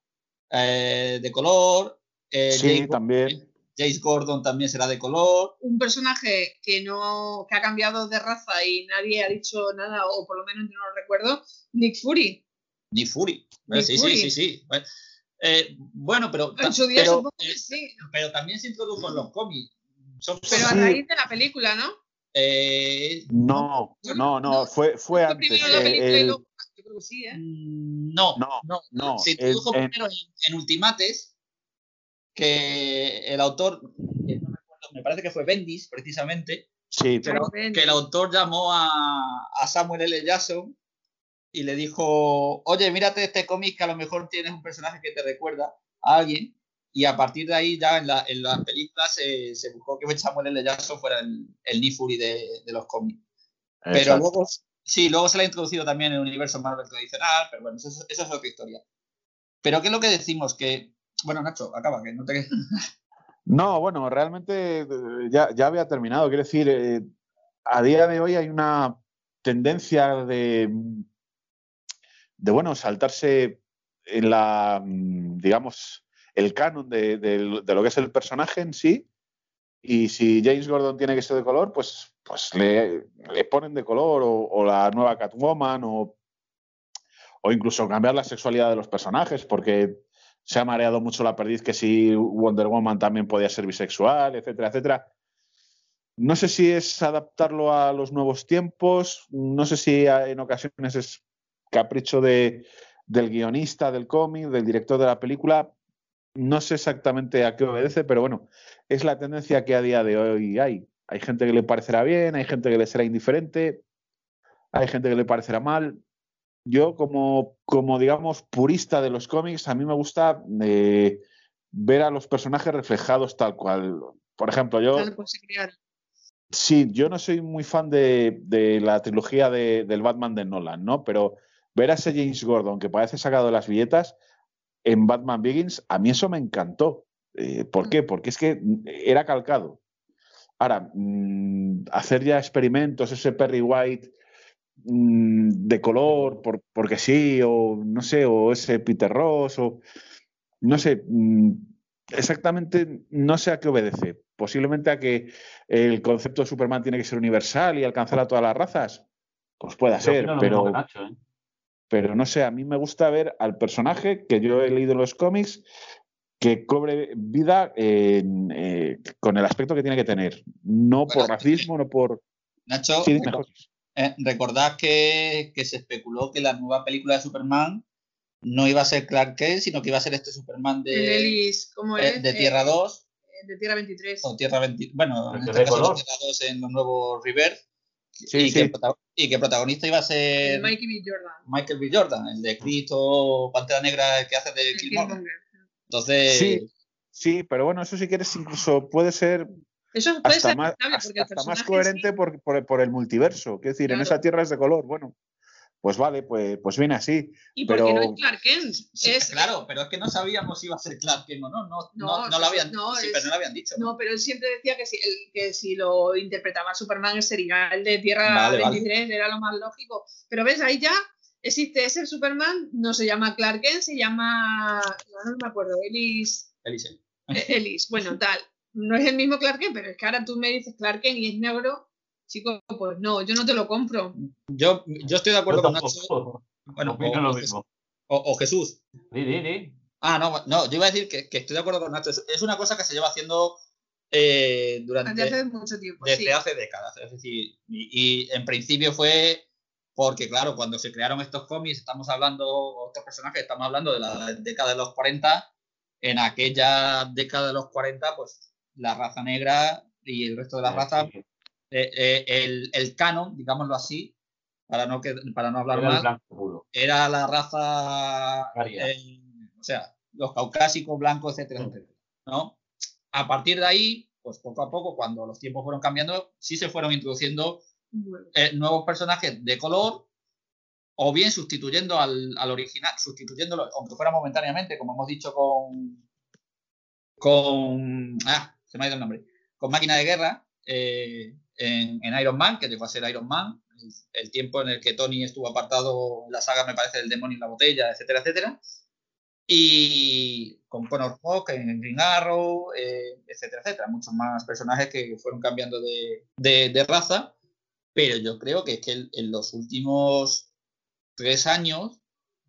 eh, de color. sí, también. Jace Gordon también será de color. Un personaje que no que ha cambiado de raza y nadie ha dicho nada, o por lo menos yo no lo recuerdo, Nick Fury. Nick Fury. sí, sí, sí, sí, eh, bueno, pero, pero, también se introdujo en los cómics. pero a raíz de la película, ¿no? Eh, no, no, no, fue, fue antes. No, no, no, Se introdujo primero en, Ultimates, que el autor, me, parece que fue Bendis, precisamente. Sí, que el autor llamó a, a Samuel L. Jackson y le dijo, oye, mírate este cómic que a lo mejor tienes un personaje que te recuerda a alguien. Y a partir de ahí ya en, la, en las películas se, se buscó que Samuel L. Jackson fuera el, el Nifuri de, de los cómics. Pero luego, sí, luego se le ha introducido también en el universo Marvel tradicional, pero bueno, eso, eso, es otra historia. Pero ¿qué es lo que decimos? Que, bueno, Nacho, acaba, que no te... No, bueno, realmente eh, ya, ya había terminado. Quiero decir, eh, a día de hoy hay una tendencia de de bueno, saltarse en la, mm, digamos, el canon de, lo que es el personaje en sí. Y si James Gordon tiene que ser de color, pues, pues le, ponen de color o, la nueva Catwoman o... o incluso cambiar la sexualidad de los personajes, porque se ha mareado mucho la perdiz que si Wonder Woman también podía ser bisexual, etcétera, etcétera. No sé si es adaptarlo a los nuevos tiempos, no sé si en ocasiones es capricho de, del guionista del cómic, del director de la película. No sé exactamente a qué obedece, pero bueno, es la tendencia que a día de hoy hay. Hay gente que le parecerá bien, hay gente que le será indiferente, hay gente que le parecerá mal yo como, como, digamos, purista de los cómics, a mí me gusta eh, ver a los personajes reflejados tal cual. Por ejemplo, yo... Sí, yo no soy muy fan de, de la trilogía de, del Batman de Nolan, ¿no? Pero ver a ese James Gordon, que parece sacado de las billetas, en Batman Begins, a mí eso me encantó. Eh, ¿Por qué? Porque es que era calcado. Ahora, mmm, hacer ya experimentos, ese Perry White Mm, de color, por, porque sí, o no sé, o ese Peter Ross, o no sé, mm, exactamente no sé a qué obedece. Posiblemente a que el concepto de Superman tiene que ser universal y alcanzar a todas las razas. Pues pueda ser, pero, ¿eh? Pero no sé, a mí me gusta ver al personaje que yo he leído en los cómics que cobre vida eh, con el aspecto que tiene que tener, no por racismo, no por... Nacho, eh, recordad que, se especuló que la nueva película de Superman no iba a ser Clark Kent, sino que iba a ser este Superman de, ¿cómo eh, de Tierra 2. Eh, de Tierra 23. O Tierra 20, bueno, en este caso de Tierra 2 en los nuevos River. Y, Que y, Que, protagonista iba a ser Michael B. Jordan. Michael B. Jordan, el de Cristo, Pantera Negra, el que hace de Killmonger. Entonces. Sí, sí, pero bueno, eso si quieres incluso puede ser eso puede hasta más, hasta, más coherente por, por, el multiverso. Quiero decir, en esa tierra es de color. Bueno, pues vale, pues, pues viene así. Y pero... porque no es Clark Kent. es... Claro, pero es que no sabíamos si iba a ser Clark Kent o no. No, no, no, lo habían, sí, pero no lo habían dicho. No, pero él siempre decía que si, el, que si lo interpretaba Superman sería el de Tierra 23, era lo más lógico. Pero ves, ahí ya existe ese Superman, no se llama Clark Kent, se llama. No, me acuerdo, Ellis. Ellis. Ellis, bueno, tal no es el mismo Clark Kent, pero es que ahora tú me dices Clark Kent y es negro, chico, pues no, yo no te lo compro. Yo, yo estoy de acuerdo con Nacho. Bueno, o, Jesús. Ah, no, no, yo iba a decir que, estoy de acuerdo con Nacho. Es una cosa que se lleva haciendo eh, durante. Desde hace mucho tiempo. Desde hace décadas. Es decir, y, en principio fue porque, claro, cuando se crearon estos cómics, estamos hablando, estos personajes, estamos hablando de la década de los 40. En aquella década de los 40, pues la raza negra y el resto de las razas, eh, eh, el, el, canon, digámoslo así, para no, que, para no hablar mal, era la raza, eh, o sea, los caucásicos, blancos, etcétera, etcétera, ¿no? A partir de ahí, pues poco a poco, cuando los tiempos fueron cambiando, sí se fueron introduciendo nuevos personajes de color o bien sustituyendo al, al, original, sustituyéndolo, aunque fuera momentáneamente, como hemos dicho con. con. Ah, se me ha ido el nombre, con máquina de guerra eh, en, Iron Man, que llegó a ser Iron Man, el, tiempo en el que Tony estuvo apartado, la saga me parece del demonio en la botella, etcétera, etcétera. Y con Connor Hawk en Green Arrow, eh, etcétera, etcétera. Muchos más personajes que fueron cambiando de, raza. Pero yo creo que es que en los últimos tres años,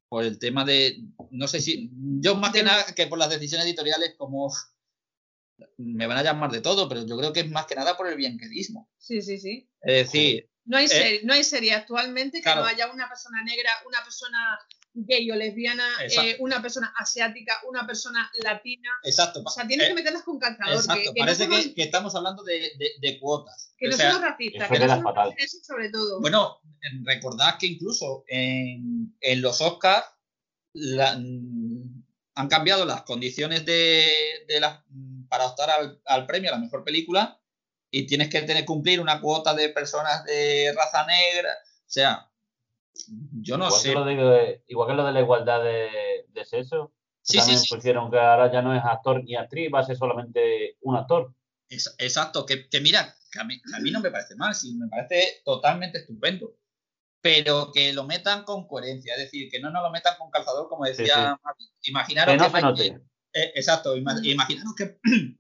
por el tema de, no sé si, yo más que nada que por las decisiones editoriales como me van a llamar de todo, pero yo creo que es más que nada por el bienquedismo. Sí, sí, sí. Es decir... No hay, eh, serie, no hay serie actualmente que no haya una persona negra, una persona gay o lesbiana, eh, una persona asiática, una persona latina. Exacto. O sea, tienes que eh, meterlas con calzador. Exacto. Parece que, que, estamos hablando de, de, cuotas. Que no somos racistas, que no somos racistas sobre todo. Bueno, recordad que incluso en, en los Oscars han cambiado las condiciones de, de las para optar al, premio a la mejor película y tienes que tener cumplir una cuota de personas de raza negra. O sea, yo no sé. igual que lo de la igualdad de, sexo. Sí, también sí, pusieron que ahora ya no es actor ni actriz, va a ser solamente un actor. exacto, que, mira, que a, mí, a mí no me parece mal, sí, me parece totalmente estupendo pero que lo metan con coherencia, es decir, que no nos lo metan con calzador, como decía, imaginaros que, eh, exacto, imaginaros que,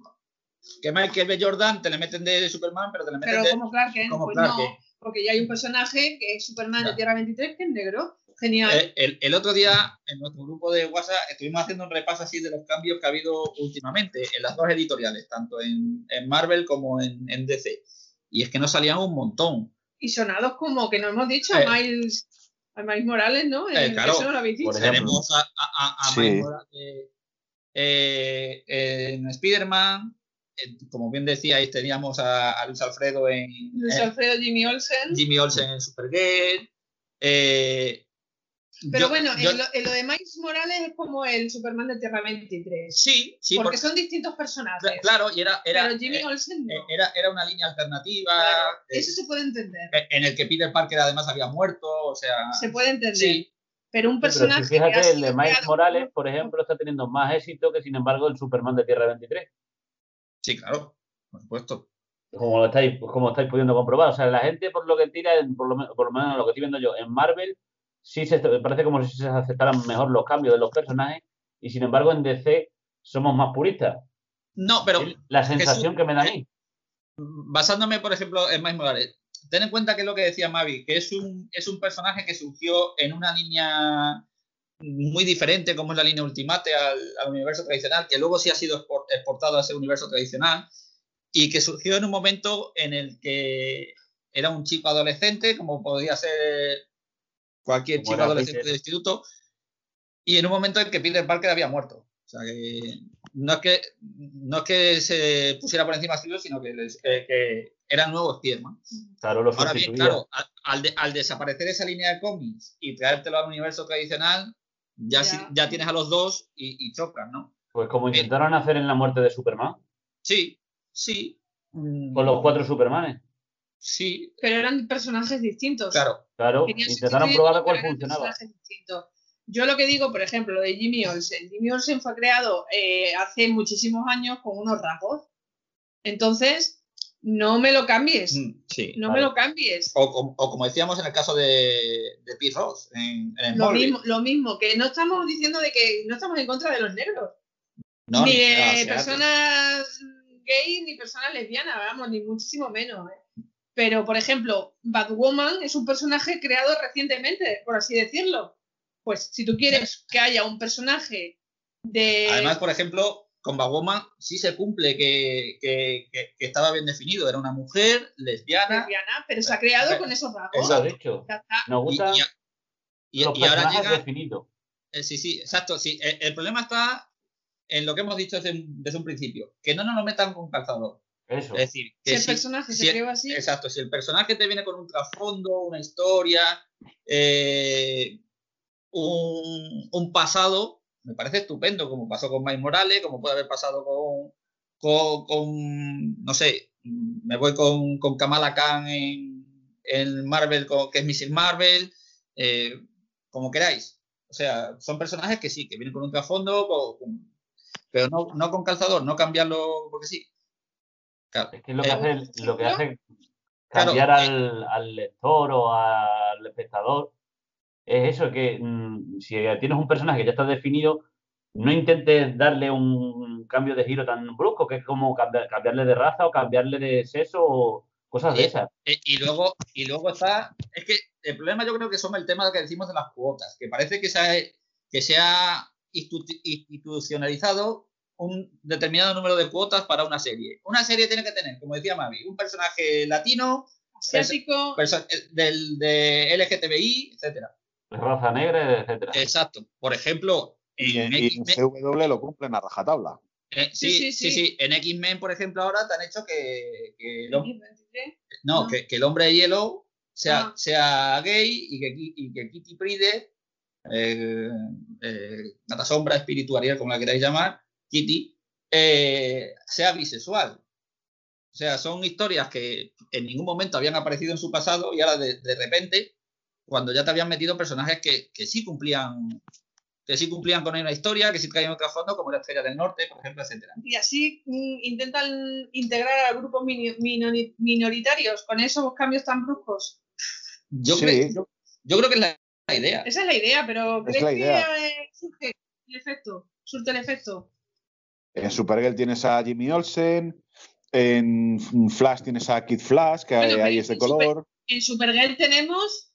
que Michael B. Jordan te le meten de Superman, pero te le meten pero de. como Clark Kent, como pues no, porque ya hay un personaje que es Superman de Tierra 23 que es negro. Genial. Eh, el, el otro día, en nuestro grupo de WhatsApp, estuvimos haciendo un repaso así de los cambios que ha habido últimamente en las dos editoriales, tanto en, en Marvel como en, en DC. Y es que nos salían un montón. Y sonados como que no hemos dicho Eh. a Miles, a Miles Morales, ¿no? Eh, En- claro, Eso no lo habéis dicho. por ejemplo. Tenemos a, a, a- a Sí. Miles Morales, eh, en Spider-Man. Como bien decíais, teníamos a, a Luis Alfredo en, Luis en Alfredo Jimmy Olsen. Jimmy Olsen en Supergirl. eh, Pero yo- bueno, yo- en, lo, en lo de Miles Morales es como el Superman de Tierra 23. sí, sí, porque por- son distintos personajes. cl- claro, y era, era, pero Jimmy eh, Olsen no. eh, era, era una línea alternativa Claro, eh, eso se puede entender. en el que Peter Parker además había muerto, o sea, Se puede entender. sí, Pero un Sí, pero si personaje. que ha fíjate, el de creado- Morales, por ejemplo, está teniendo más éxito que, sin embargo, el Superman de Tierra 23. sí, claro, por supuesto. Como lo estáis, como estáis pudiendo comprobar. O sea, la gente, por lo que tira, por lo, men- por lo menos lo que estoy viendo yo, en Marvel, sí se, me parece como si se aceptaran mejor los cambios de los personajes. Y sin embargo, en DC somos más puristas. No, pero Es la sensación que me da a mí. basándome, por ejemplo, en Miles Morales, ten en cuenta que es lo que decía Mavi, que es un, es un personaje que surgió en una línea muy diferente, como es la línea Ultimate al, al universo tradicional, que luego sí ha sido export- exportado a ese universo tradicional, y que surgió en un momento en el que era un chico adolescente, como podría ser cualquier Como chico adolescente Peter. del instituto, y en un momento en que Peter Parker había muerto. O sea que no es que, no es que se pusiera por encima suyo, sino que, les- que- que era el nuevo Spiderman. Claro, lo Ahora bien, claro, al, de- al desaparecer esa línea de cómics y traértelo al universo tradicional, ya, Ya. sí- ya tienes a los dos y, y chocan, ¿no? Pues como intentaron hacer en la muerte de Superman, Sí, sí. mm, con los cuatro Supermanes. Sí, Pero eran personajes distintos. claro. Claro, Querían intentaron probar cuál eran funcionaba. Yo lo que digo, por ejemplo, lo de Jimmy Olsen. Jimmy Olsen fue creado eh, hace muchísimos años con unos rasgos. Entonces, no me lo cambies. Mm, Sí. No vale. me lo cambies. O, com- o como decíamos en el caso de, de Pete Ross, en, en Lo mismo, lo mismo, que no estamos diciendo de que no estamos en contra de los negros. No, ni ni- de personas gay ni personas lesbianas, vamos, ni muchísimo menos. ¿eh? Pero, por ejemplo, Batwoman es un personaje creado recientemente, por así decirlo. Pues si tú quieres que haya un personaje de... Además, por ejemplo, con Batwoman sí se cumple que, que- que- que estaba bien definido. Era una mujer lesbiana. lesbiana, pero se ha creado con esos rasgos. Eso lo he dicho. Ya está. Nos gusta y- y- los y ahora llega. eh, sí, sí, exacto. Sí. El, el problema está en lo que hemos dicho desde, desde un principio: que no nos lo metan con calzador. Eso. Es decir, Si el si- personaje si se creó así, Exacto, si el personaje te viene con un trasfondo, una historia, eh, un, un pasado, me parece estupendo, como pasó con Miles Morales, como puede haber pasado con, con, con, no sé, me voy con, con Kamala Khan en, en Marvel, con- que es Mrs. Marvel, eh, como queráis. O sea, son personajes que sí, que vienen con un trasfondo, con- pero no, no con calzador, no cambiarlo porque sí. Claro. Es que es lo que Eh, hace, lo que hace Claro, cambiar eh. al, al lector o al espectador es eso, que mm, si tienes un personaje que ya está definido, no intentes darle un cambio de giro tan brusco, que es como cambiar- cambiarle de raza o cambiarle de sexo o cosas de esas. Eh, y luego y luego está es que el problema yo creo que son el tema que decimos de las cuotas que parece que se ha, que se ha institu- institucionalizado un determinado número de cuotas para una serie. Una serie tiene que tener como decía Mavi un personaje latino asiático, perso- eh, del de LGTBI etcétera Raza negra, etcétera. exacto por ejemplo Y en y en CW lo cumplen a rajatabla. eh, Sí, sí, sí, sí, en X-Men por ejemplo ahora te han hecho que, que el hom- 23, No, No. Que, que el hombre de hielo sea, Ah. sea gay y que, y que Kitty Pride, eh, eh, Gata Sombra, espiritualidad, como la queráis llamar, Kitty, eh, sea bisexual. O sea, son historias que en ningún momento habían aparecido en su pasado y ahora de, de repente, cuando ya te habían metido personajes que, que sí cumplían que sí cumplían con una historia, que sí traían otro fondo, como la Estrella del Norte, por ejemplo, etcétera. Y así mm, intentan integrar a grupos minoritarios con esos cambios tan bruscos. Yo, Sí. creo, yo, yo creo que es la, la idea. Esa es la idea, pero Es ¿crees la que idea. eh, surge el efecto? Surte el efecto. En Supergirl tienes a Jimmy Olsen. En Flash tienes a Kid Flash, que Bueno, ahí pero es de en Super- color. En Supergirl tenemos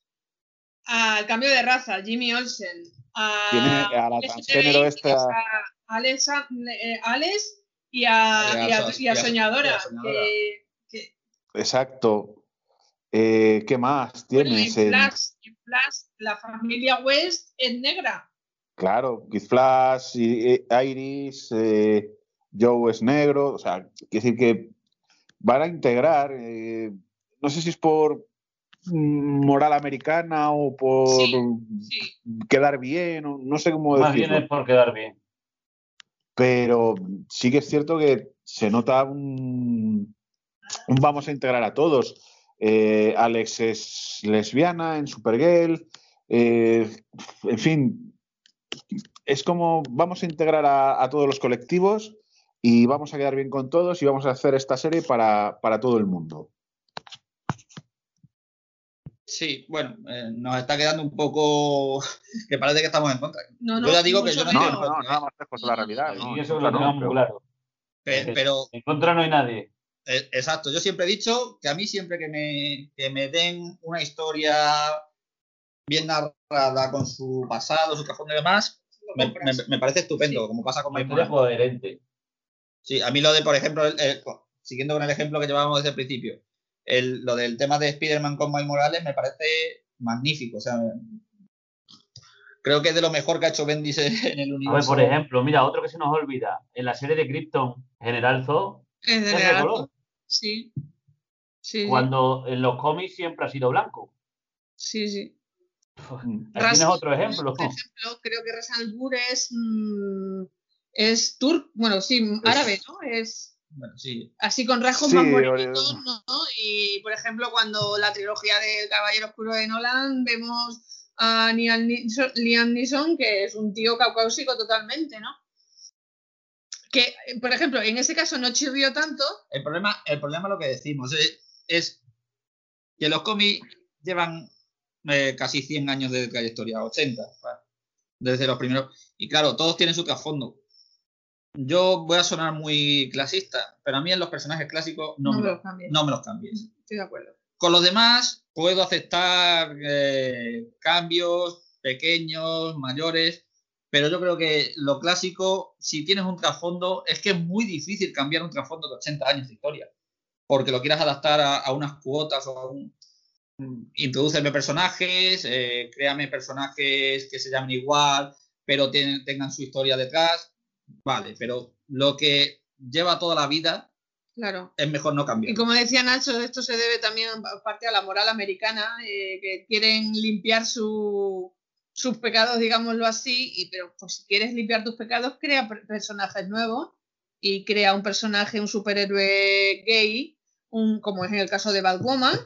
al cambio de raza, Jimmy Olsen, a, Tiene a la transgénero esta. a Alex, eh, Alex y a, Y a y a- So- y a y a- Soñadora. a que- que- Exacto. Eh, ¿Qué más bueno, en tienes? Flash, en Flash, la familia West es negra. Claro, Kid Flash, y- eh, Iris, eh, Joe es negro, o sea, quiere decir que van a integrar, eh, no sé si es por moral americana o por Sí, Sí, quedar bien, o no sé cómo Más bien decirlo, es por quedar bien. pero sí que es cierto que se nota un, un vamos a integrar a todos. Eh, Alex es lesbiana en Supergirl, eh, en fin, es como vamos a integrar a, a todos los colectivos y vamos a quedar bien con todos y vamos a hacer esta serie para, para todo el mundo. Sí, bueno, eh, nos está quedando un poco que parece que estamos en contra. no, no, Yo ya digo que yo No, no menos. no, no, nada más lejos de la realidad. no, y eso no, lo tenemos muy claro. Sí. Pero, En contra no hay nadie. eh, exacto, yo siempre he dicho que a mí siempre que me, que me den una historia bien narrada con su pasado, su trasfondo y demás, me, compras. me- me parece estupendo, Sí. como pasa con Una Miles historia Morales. coherente. Sí, a mí lo de, por ejemplo, el- el- siguiendo con el ejemplo que llevábamos desde el principio, el- lo del tema de Spider-Man con Miles Morales me parece magnífico. O sea, creo que es de lo mejor que ha hecho Bendis en el A ver, universo. por ejemplo, mira, otro que se nos olvida. En la serie de Krypton, General Zod Es de es de real. color. Sí. Sí, Cuando en los cómics siempre ha sido blanco. sí, sí. Tienes otro ejemplo. Por ejemplo, creo que Ras Al Ghul es, mm, es turco, bueno, sí, árabe, ¿no? Es Bueno, sí. así con rasgos Sí, más morenitos, ¿no? Y, por ejemplo, cuando la trilogía del Caballero Oscuro de Nolan vemos a Liam Neeson, que es un tío caucásico totalmente, ¿no? Que, por ejemplo, en ese caso no chirrió tanto, El problema, el problema lo que decimos es, es que los cómics llevan eh, casi 100 años de trayectoria, 80, ¿vale? desde los primeros. Y claro, todos tienen su trasfondo. Yo voy a sonar muy clasista, pero a mí en los personajes clásicos no, no, me, me lo- lo cambies. no me los cambies. Estoy de acuerdo. Con los demás puedo aceptar eh, cambios pequeños, mayores, pero yo creo que lo clásico, si tienes un trasfondo, es que es muy difícil cambiar un trasfondo de 80 años de historia, porque lo quieras adaptar a, a unas cuotas o a un... Introdúceme personajes, eh, créame personajes que se llamen igual, pero tengan su historia detrás, vale, pero lo que lleva toda la vida Claro. es mejor no cambiar. Y como decía Nacho, esto se debe también parte a la moral americana, eh, que quieren limpiar su- sus pecados, digámoslo así, y, pero pues si quieres limpiar tus pecados, crea per- personajes nuevos y crea un personaje, un superhéroe gay, un, como es en el caso de Batwoman,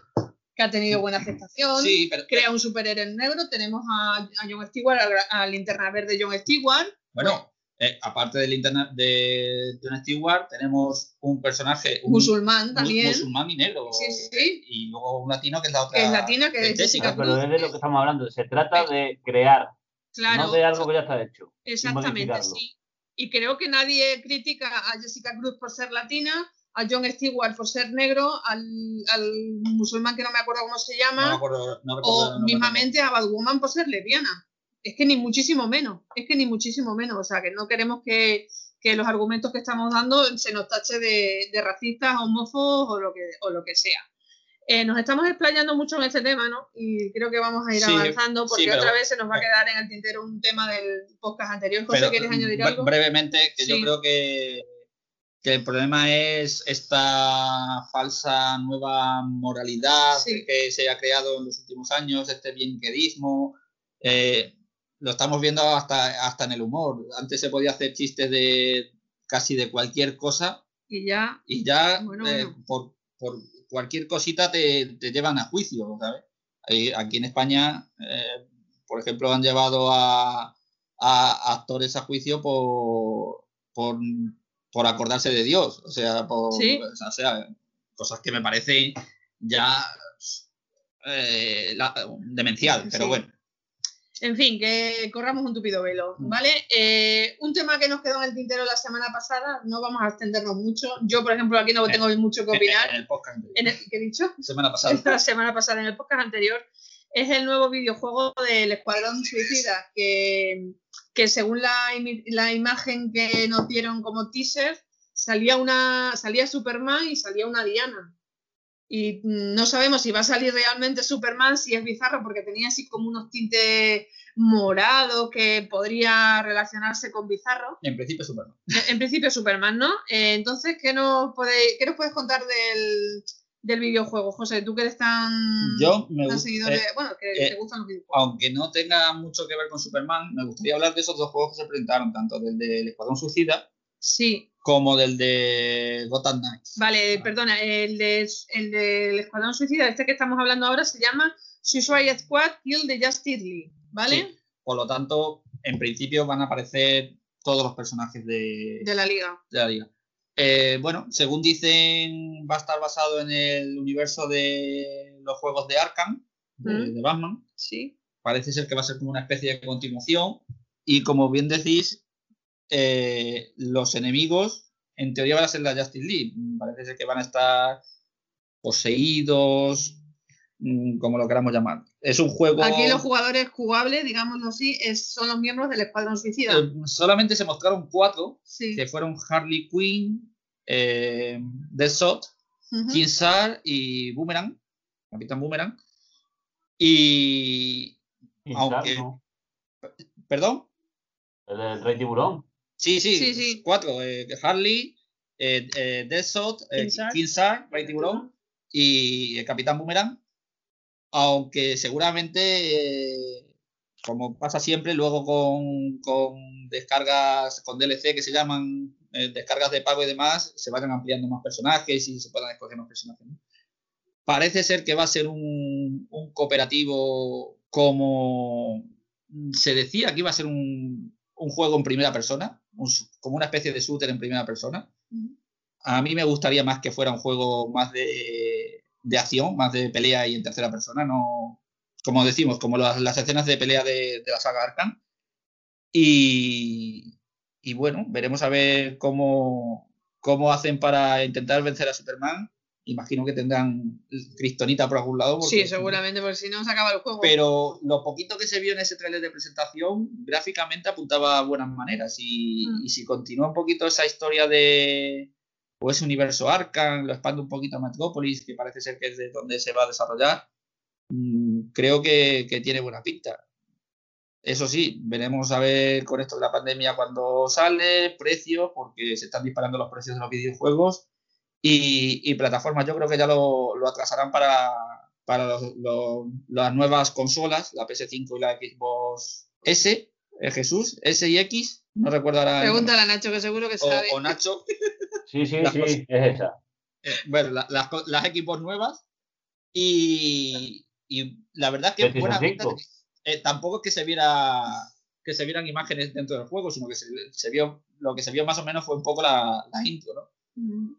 que ha tenido buena aceptación. Sí, pero Crea un superhéroe negro, tenemos a, a John Stewart, al, al linterna verde John Stewart. Bueno, eh, aparte del internet de John Stewart, tenemos un personaje un Musulmán mu- también. musulmán y negro. Sí, sí. Y luego un latino que es la otra. Que es latina, que es Jessica. Jessica Ah, pero es de lo que estamos hablando. Se trata de crear, Claro. no de algo que ya está hecho. Exactamente, sí. Y creo que nadie critica a Jessica Cruz por ser latina, a John Stewart por ser negro, al, al musulmán que no me acuerdo cómo se llama, acuerdo. No o mismamente a Batwoman por ser lesbiana. Es que ni muchísimo menos, es que ni muchísimo menos. O sea, que no queremos que, que los argumentos que estamos dando se nos tache de, de racistas, homófobos o lo que, o lo que sea. Eh, nos estamos explayando mucho en este tema, ¿no? Y creo que vamos a ir Sí, avanzando porque sí, pero- otra vez se nos va a quedar en el tintero un tema del podcast anterior. José, ¿quieres añadir algo? Brevemente, que yo creo que, que el problema es esta falsa nueva moralidad que se ha creado en los últimos años, este bienquedismo. eh, lo estamos viendo hasta, hasta en el humor. Antes se podía hacer chistes de casi de cualquier cosa Y ya, y ya Bueno, eh, bueno. por, por cualquier cosita te, te llevan a juicio, ¿sabes? Aquí en España, eh, por ejemplo, han llevado a, a actores a juicio por, por, por acordarse de Dios, o sea, por, Sí. o sea, cosas que me parecen ya eh, la- demencial, pero bueno. En fin, que corramos un tupido velo, Mm. ¿vale? Eh, un tema que nos quedó en el tintero la semana pasada, no vamos a extendernos mucho. Yo, por ejemplo, aquí no tengo mucho que opinar. en el podcast anterior, En el, ¿Qué he dicho? semana pasada. la semana pasada en el podcast anterior. es el nuevo videojuego del Escuadrón Suicida, que, que según la, la imagen que nos dieron como teaser, salía, una, salía Superman y salía una Diana. Y no sabemos si va a salir realmente Superman, si es bizarro, porque tenía así como unos tintes morados que podría relacionarse con bizarro. En principio, Superman. En- En principio Superman, ¿no? Eh, entonces, ¿qué nos, podéis, ¿qué nos puedes contar del, del videojuego, José? Tú que eres tan, Yo me tan seguidor eh, de... Bueno, que eh, te gustan los videojuegos. aunque no tenga mucho que ver con Superman, me gustaría hablar de esos dos juegos que se presentaron, tanto del del Escuadrón Suicida Sí, como del de Gotham Knights. vale, perdona, el, de, el del Escuadrón Suicida, este que estamos hablando ahora, se llama Suicide Squad Kill the Justice League, ¿vale? Sí. Por lo tanto, en principio van a aparecer todos los personajes de, De la liga. de la liga. Eh, bueno, según dicen, va a estar basado en el universo de los juegos de Arkham, de, Mm. de Batman. Sí. Parece ser que va a ser como una especie de continuación. Y como bien decís, eh, los enemigos, en teoría, van a ser la Justice League. Mm, Parece ser que van a estar poseídos, mm, como lo queramos llamar. Es un juego. Aquí los jugadores jugables, digámoslo así, es, son los miembros del Escuadrón Suicida. eh, solamente se mostraron cuatro, sí. que fueron Harley Quinn, eh, Deathshot, Ujú. Kinsar y Boomerang, Capitán Boomerang. Y. Aunque- ¿Perdón? El Rey Tiburón. Sí, sí, Sí, sí. cuatro. eh, Harley, eh, eh, Deathshot, eh, Kinsar. Rey Tiburón y el Capitán Boomerang. Aunque seguramente, eh, como pasa siempre, luego con, con descargas, con DLC que se llaman eh, descargas de pago y demás, se vayan ampliando más personajes y se puedan escoger más personajes. ¿no? Parece ser que va a ser un, un cooperativo como se decía que iba a ser un, un juego en primera persona, un como una especie de shooter en primera persona. A mí me gustaría más que fuera un juego más de, de acción, más de pelea y en tercera persona, no como decimos, como las, las escenas de pelea de, de la saga Arkham. Y, y bueno, veremos a ver cómo, cómo hacen para intentar vencer a Superman. Imagino que tendrán Kryptonita por algún lado. porque- Sí, seguramente, porque si no se acaba el juego. pero lo poquito que se vio en ese tráiler de presentación, gráficamente apuntaba a buenas maneras. Y, Mm. y si continúa un poquito esa historia de o ese universo Arkham, lo expande un poquito a Metropolis, que parece ser que es de donde se va a desarrollar, mm, creo que, que tiene buena pinta. Eso sí, veremos a ver con esto de la pandemia cuando sale, precios, porque se están disparando los precios de los videojuegos y, y plataformas. Yo creo que ya lo, lo atrasarán para, para los- los- las nuevas consolas, la PS5 y la Xbox S, eh, Jesús, S y X, no recuerdo ahora. Pregúntale a Nacho, que seguro que o, sabe. o Nacho, Sí, sí, Las sí, cosas- es esa. eh, bueno, la- las, las Xbox nuevas y, y la verdad es que buena pinta 5. tenía. Eh, tampoco es que se viera que se vieran imágenes dentro del juego, sino que se, se vio lo que se vio más o menos fue un poco la, la intro, ¿no? Mm,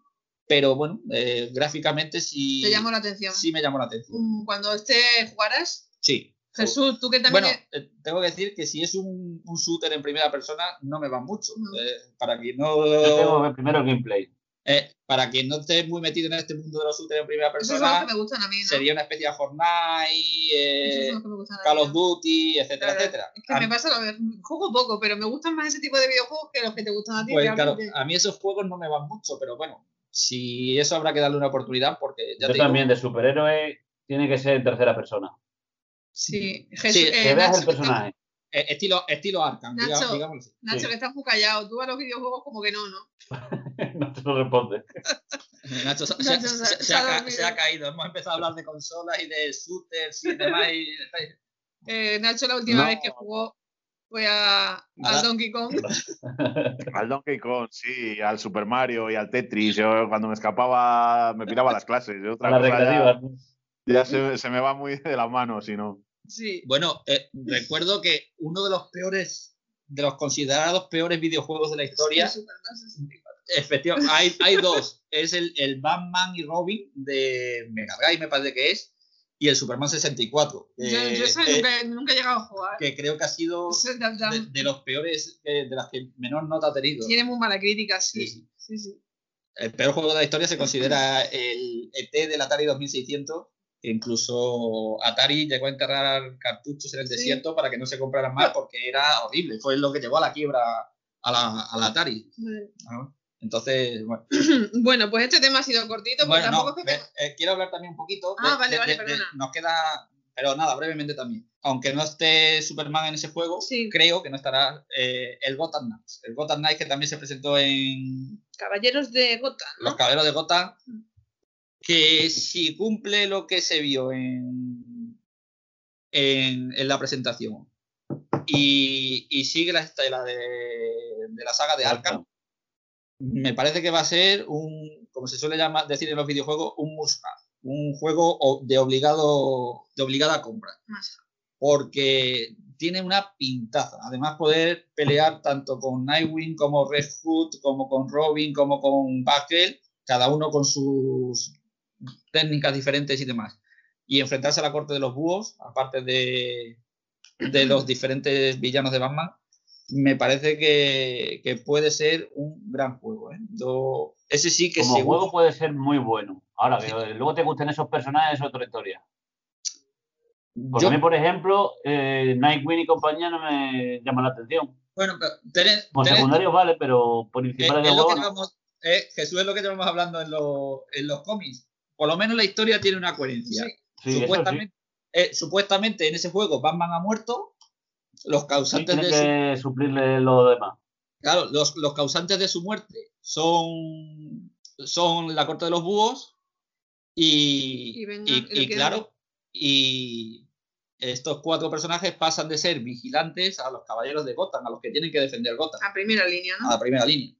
Pero bueno, eh, gráficamente sí, Te llamó la atención. sí me llamó la atención. Mm, Cuando esté jugarás, Sí. Jesús, tú que también. Bueno, eh, tengo que decir que si es un, un shooter en primera persona, no me va mucho. No. Eh, para quien Yo no tengo que ver primero el gameplay. eh, para quien no esté muy metido en este mundo de los shooters en primera persona, que me gustan a mí, ¿no? sería una especie de Fortnite, Esos eh, me Call of. Duty, etcétera, Claro, etcétera. Es que A me pasa lo mismo. Juego poco, pero me gustan más ese tipo de videojuegos que los que te gustan a ti. Pues claro, a mí esos juegos no me van mucho, pero bueno, si eso habrá que darle una oportunidad porque ya Yo te digo, también, de superhéroe, tiene que ser en tercera persona. Sí, Jesús, Sí, eh, Que veas Nacho, el que está- personaje. eh, estilo, estilo Arkham, Nacho. digámoslo así. Nacho, Sí. que estás muy callado. Tú a los videojuegos como que no, ¿no? no te lo responde. Nacho, se, Nacho se- ha caído. Hemos empezado a hablar de consolas y de shooters y demás. y- Eh, Nacho la última No. vez que jugó fue a, al Donkey Kong. Al Donkey Kong, sí, al Super Mario y al Tetris. Yo cuando me escapaba me piraba las clases. Yo A otra la cosa ya- ya, se, se me va muy de las manos, si no. Sí. Bueno, eh, recuerdo que uno de los peores, de los considerados peores videojuegos de la historia, Sí, Superman 64. efectivamente, hay, hay dos. Es el, el Batman y Robin de Mega Drive, me parece que es, y el Superman 64. Yo, eh, eh, nunca, nunca he llegado a jugar. que creo que ha sido de, de los peores, eh, de las que menor nota ha tenido. Tiene muy mala crítica, sí. Sí, sí. Sí, sí. El peor juego de la historia se considera el ET del Atari 2600, que incluso Atari llegó a enterrar cartuchos en el desierto para que no se compraran más porque era horrible. Fue lo que llevó a la quiebra a la, a la Atari. Entonces, bueno. Bueno, pues este tema ha sido cortito, porque Bueno, no, tampoco es que... eh, eh, quiero hablar también un poquito. Ah, vale, vale, perdona. nos queda, pero nada, brevemente también. Aunque no esté Superman en ese juego, Sí. creo que no estará eh, el Gotham Knights. El Gotham Knights que también se presentó en Caballeros de Gotham, ¿no? Los Caballeros de Gotham, Mm. que si cumple lo que se vio en, en, en la presentación y, y sigue la estela de, de la saga de Arkham, me parece que va a ser un, como se suele llamar, decir en los videojuegos, un must have, un juego de obligado de obligada compra, Más. porque tiene una pintaza. Además poder pelear tanto con Nightwing como Red Hood, como con Robin, como con Batgirl, cada uno con sus técnicas diferentes y demás. Y enfrentarse a la corte de los búhos, aparte de, de los diferentes villanos de Batman, me parece que, que puede ser un gran juego. ¿eh? Ese sí que Como seguro- juego puede ser muy bueno. Ahora, que luego te gusten esos personajes es otra historia. Yo- a mí, por ejemplo, eh, Nightwing y compañía no me llaman la atención. bueno, pero tened- Como tened- secundarios vale, pero Eh, principales de es eh, Jesús es lo que llevamos hablando en, los- en los cómics. Por lo menos la historia tiene una coherencia. Sí. Sí. supuestamente, eh, supuestamente en ese juego Batman ha muerto. Los causantes, tiene de su, que suplirle lo demás. claro, los, los causantes de su muerte son, son la corte de los búhos y, Y venga, claro, y estos cuatro personajes pasan de ser vigilantes a los caballeros de Gotham, a los que tienen que defender Gotham, A primera línea, a ¿no? la primera línea.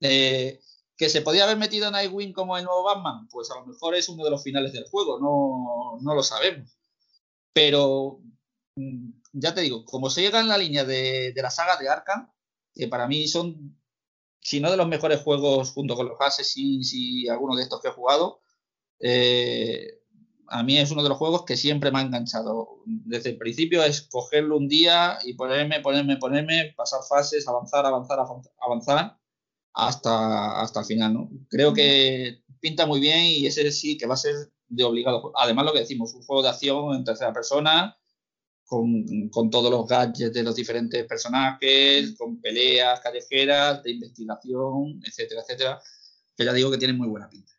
Eh, que se podía haber metido Nightwing como el nuevo Batman, pues a lo mejor es uno de los finales del juego, no, no lo sabemos. Pero mm, ya te digo, como se llega en la línea de, la saga de Arkham, que para mí son, si no de los mejores juegos junto con los Assassins y algunos de estos que he jugado, eh, a mí es uno de los juegos que siempre me ha enganchado. Desde el principio es cogerlo un día y ponerme, ponerme, ponerme, pasar fases, avanzar, avanzar, avanzar hasta, hasta el final, ¿no? Creo que pinta muy bien y ese sí que va a ser de obligado. Además, lo que decimos, un juego de acción en tercera persona, con, con todos los gadgets de los diferentes personajes, con peleas callejeras, de investigación, etcétera, etcétera, que ya digo que tiene muy buena pinta.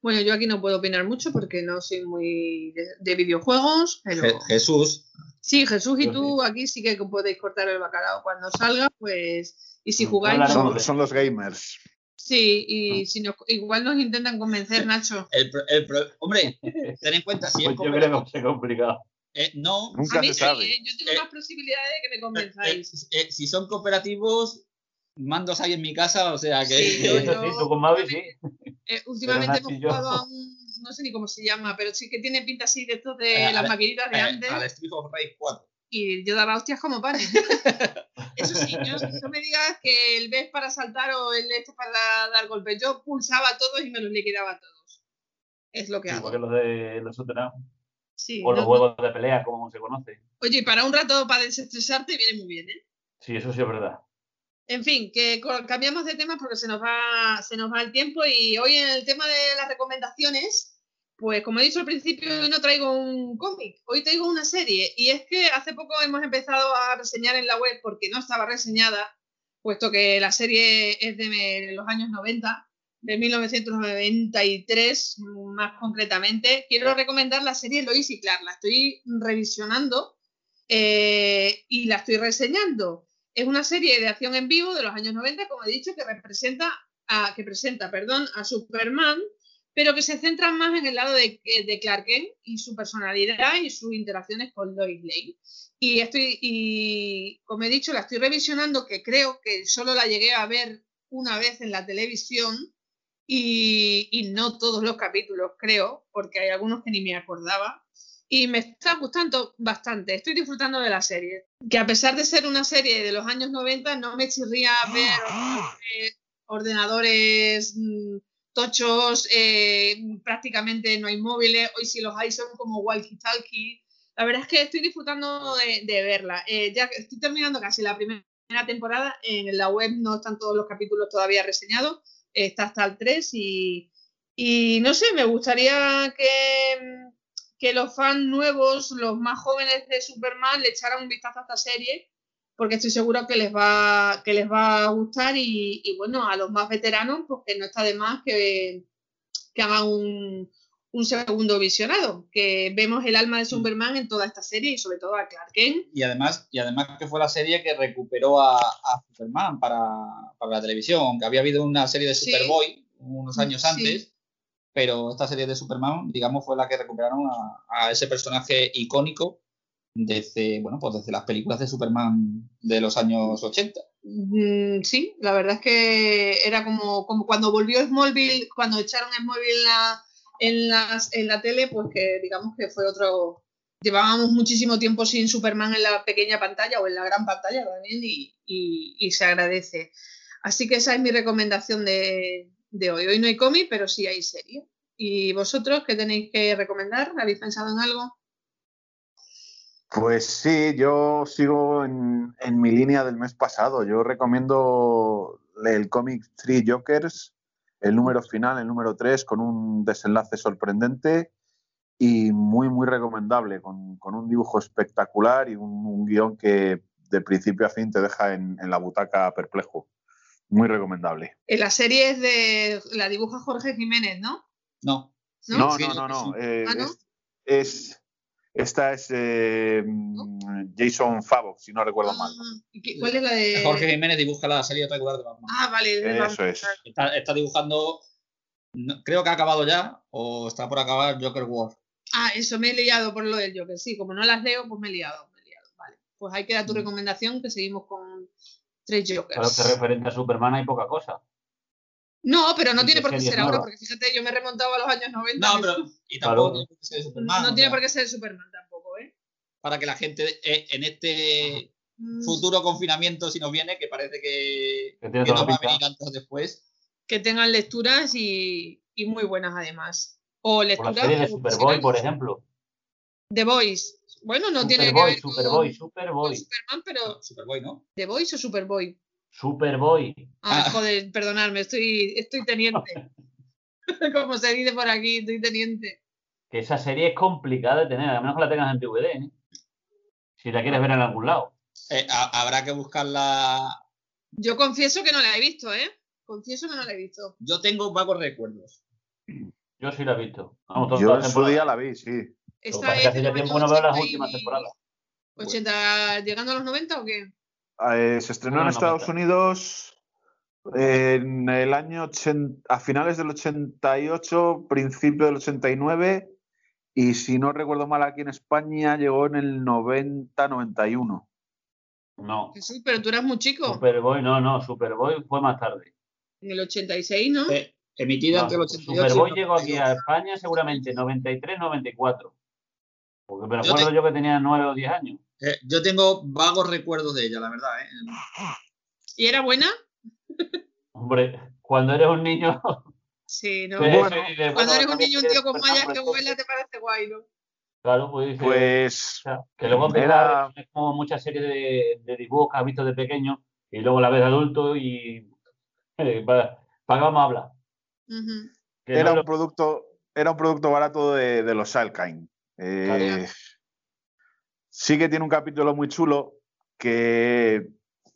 Bueno, yo aquí no puedo opinar mucho porque no soy muy de, de videojuegos, pero Je- Jesús, sí, Jesús y Yo tú aquí sí que podéis cortar el bacalao cuando salga, pues, y si jugáis, no- Son, son los gamers. sí, y si nos, igual nos intentan convencer, Nacho. el, hombre, ten en cuenta, si es Pues yo como- creo que va a ser complicado. Eh, no, Nunca A mí se sí, sabe. ¿eh? yo tengo Eh, más posibilidades de que me convenzáis. eh, si son cooperativos, mandos hay en mi casa, o sea que. Sí, Sí, yo- sí, yo- tú con Mavi sí. Eh, últimamente hemos jugado a un, no sé ni cómo se llama, pero sí que tiene pinta así de estos de Eh, las maquinitas de eh, antes. al Street of Rage 4. y yo daba hostias como panes. Eso sí, yo, no me digas que el B para saltar o el este para dar golpes. Yo pulsaba a todos y me los liquidaba a todos. Es lo que hago. Igual que los de los up, Sí, o los no- juegos de pelea, como se conoce. Oye, para un rato para desestresarte viene muy bien, ¿eh? Sí, eso sí es verdad. En fin, que cambiamos de tema porque se nos va, se nos va el tiempo y hoy en el tema de las recomendaciones, pues como he dicho al principio, hoy no traigo un cómic, hoy traigo una serie y es que hace poco hemos empezado a reseñar en la web porque no estaba reseñada, puesto que la serie es de los años 90, de 1993 más concretamente. Quiero recomendar la serie Lois y Clark, la estoy revisionando eh, y la estoy reseñando. Es una serie de acción en vivo de los años 90, como he dicho, que representa a, que presenta, perdón, a Superman, pero que se centra más en el lado de, de Clark Kent y su personalidad y sus interacciones con Lois Lane. Y estoy, y como he dicho, la estoy revisionando, que creo que solo la llegué a ver una vez en la televisión y, y no todos los capítulos, creo, porque hay algunos que ni me acordaba y me está gustando bastante. Estoy disfrutando de la serie. Que a pesar de ser una serie de los años 90, no me chirría ver eh, ordenadores mm, tochos, eh, prácticamente no hay móviles. Hoy si los hay son como walkie-talkie. La verdad es que estoy disfrutando de, de verla. Eh, ya estoy terminando casi la primera temporada. En la web no están todos los capítulos todavía reseñados. Está hasta el 3 y, y no sé, me gustaría que que los fans nuevos, los más jóvenes de Superman, le echaran un vistazo a esta serie, porque estoy seguro que les va, que les va a gustar y, y bueno, a los más veteranos, pues que no está de más que, que hagan un, un segundo visionado, que vemos el alma de Superman en toda esta serie y sobre todo a Clark Kent. Y además, y además que fue la serie que recuperó a, a Superman para, para la televisión, aunque había habido una serie de Sí. Superboy unos años Sí. antes, pero esta serie de Superman, digamos, fue la que recuperaron a, a ese personaje icónico desde, bueno, pues desde las películas de Superman de los años 80. Mm, sí, la verdad es que era como, como cuando volvió Smallville, cuando echaron Smallville la, en, las- en la tele, pues que digamos que fue otro... Llevábamos muchísimo tiempo sin Superman en la pequeña pantalla o en la gran pantalla también y, se agradece. Así que esa es mi recomendación de, de hoy. Hoy no hay cómic, pero sí hay serie. ¿Y vosotros qué tenéis que recomendar? ¿Habéis pensado en algo? Pues sí, yo sigo en, en mi línea del mes pasado. Yo recomiendo el cómic Three Jokers, el número final, el número 3, con un desenlace sorprendente y muy, muy recomendable, con, con un dibujo espectacular y un, un guion que de principio a fin te deja en, en la butaca perplejo. Muy recomendable. Eh, La serie es de... La dibuja Jorge Jiménez, ¿no? No, ¿No? No, no, no, eh, Ah, ¿no? es, es- esta es eh, Jason Favok, si no recuerdo mal. Ah, ¿y qué- ¿Cuál es la de...? Jorge Jiménez dibuja la serie regular de Batman. Ah, vale. de Eso Batman. es. Está, está dibujando, no- creo que ha acabado ya, o está por acabar Joker War. Ah, eso me he liado por lo del Joker. Sí, como no las leo, pues me he liado. Me he liado. Vale. Pues ahí queda tu Mm. recomendación, que seguimos con tres Claro Jokers. que referente a Superman hay poca cosa. No, pero no ¿Y tiene por qué ser ahora, porque fíjate, yo me he remontado a los años 90. No, pero y tampoco Claro. tiene por qué ser Superman. no tiene por qué ser Superman tampoco, ¿eh? Para que la gente eh, en este Mm, futuro confinamiento, si nos viene, que parece que, Que nos va a venir antes o después. Que tengan lecturas y, y muy buenas además. O Por la lecturas. serie de Superboy, por ejemplo. The Voice. Bueno, no tiene que ver Superboy, con Superboy. Superman, pero Superboy, ¿no? ¿The Voice o Superboy? Superboy. Ah, Ah. joder, perdonadme, estoy, estoy teniente. Como se dice por aquí, estoy teniente. Que esa serie es complicada de tener, a menos que la tengas en DVD, ¿eh? Si la quieres ver en algún lado. Eh, ha- habrá que buscarla. Yo confieso que no la he visto, ¿eh? Confieso que no la he visto. Yo tengo vagos recuerdos. Yo sí la he visto. Vamos, Yo en su día la vi, sí. Esta que hace ya tiempo no veo las 80 y- últimas temporadas. 80, ¿Llegando a los 90 o qué? Eh, se estrenó en Bueno, Estados 90. Unidos en el año 80, a finales del 88, principio del 89, y si no recuerdo mal, aquí en España llegó en el 90-91. No. Jesús, pero tú eras muy chico. Superboy, no, no. Superboy fue más tarde. En el 86, ¿no? Eh, emitida No, entre el 88 y el Superboy llegó aquí 92. a España seguramente 93-94. Porque me Yo recuerdo te- yo que tenía 9 o 10 años. Eh, yo tengo vagos recuerdos de ella, la verdad. ¿eh? ¿Y era buena? Hombre, cuando eres un niño. Sí, ¿no? Bueno, Cuando bueno, eres un niño, un tío con mallas que vuela, te parece guay, ¿no? Claro, pues Pues o sea, que luego era- es como muchas series de, de dibujos que has visto de pequeño y luego la ves de adulto y. eh, ¿Para para qué vamos a hablar? Ujú. Que no era un lo- producto, era un producto barato de, de los Salkind. Eh. Sí que tiene un capítulo muy chulo que,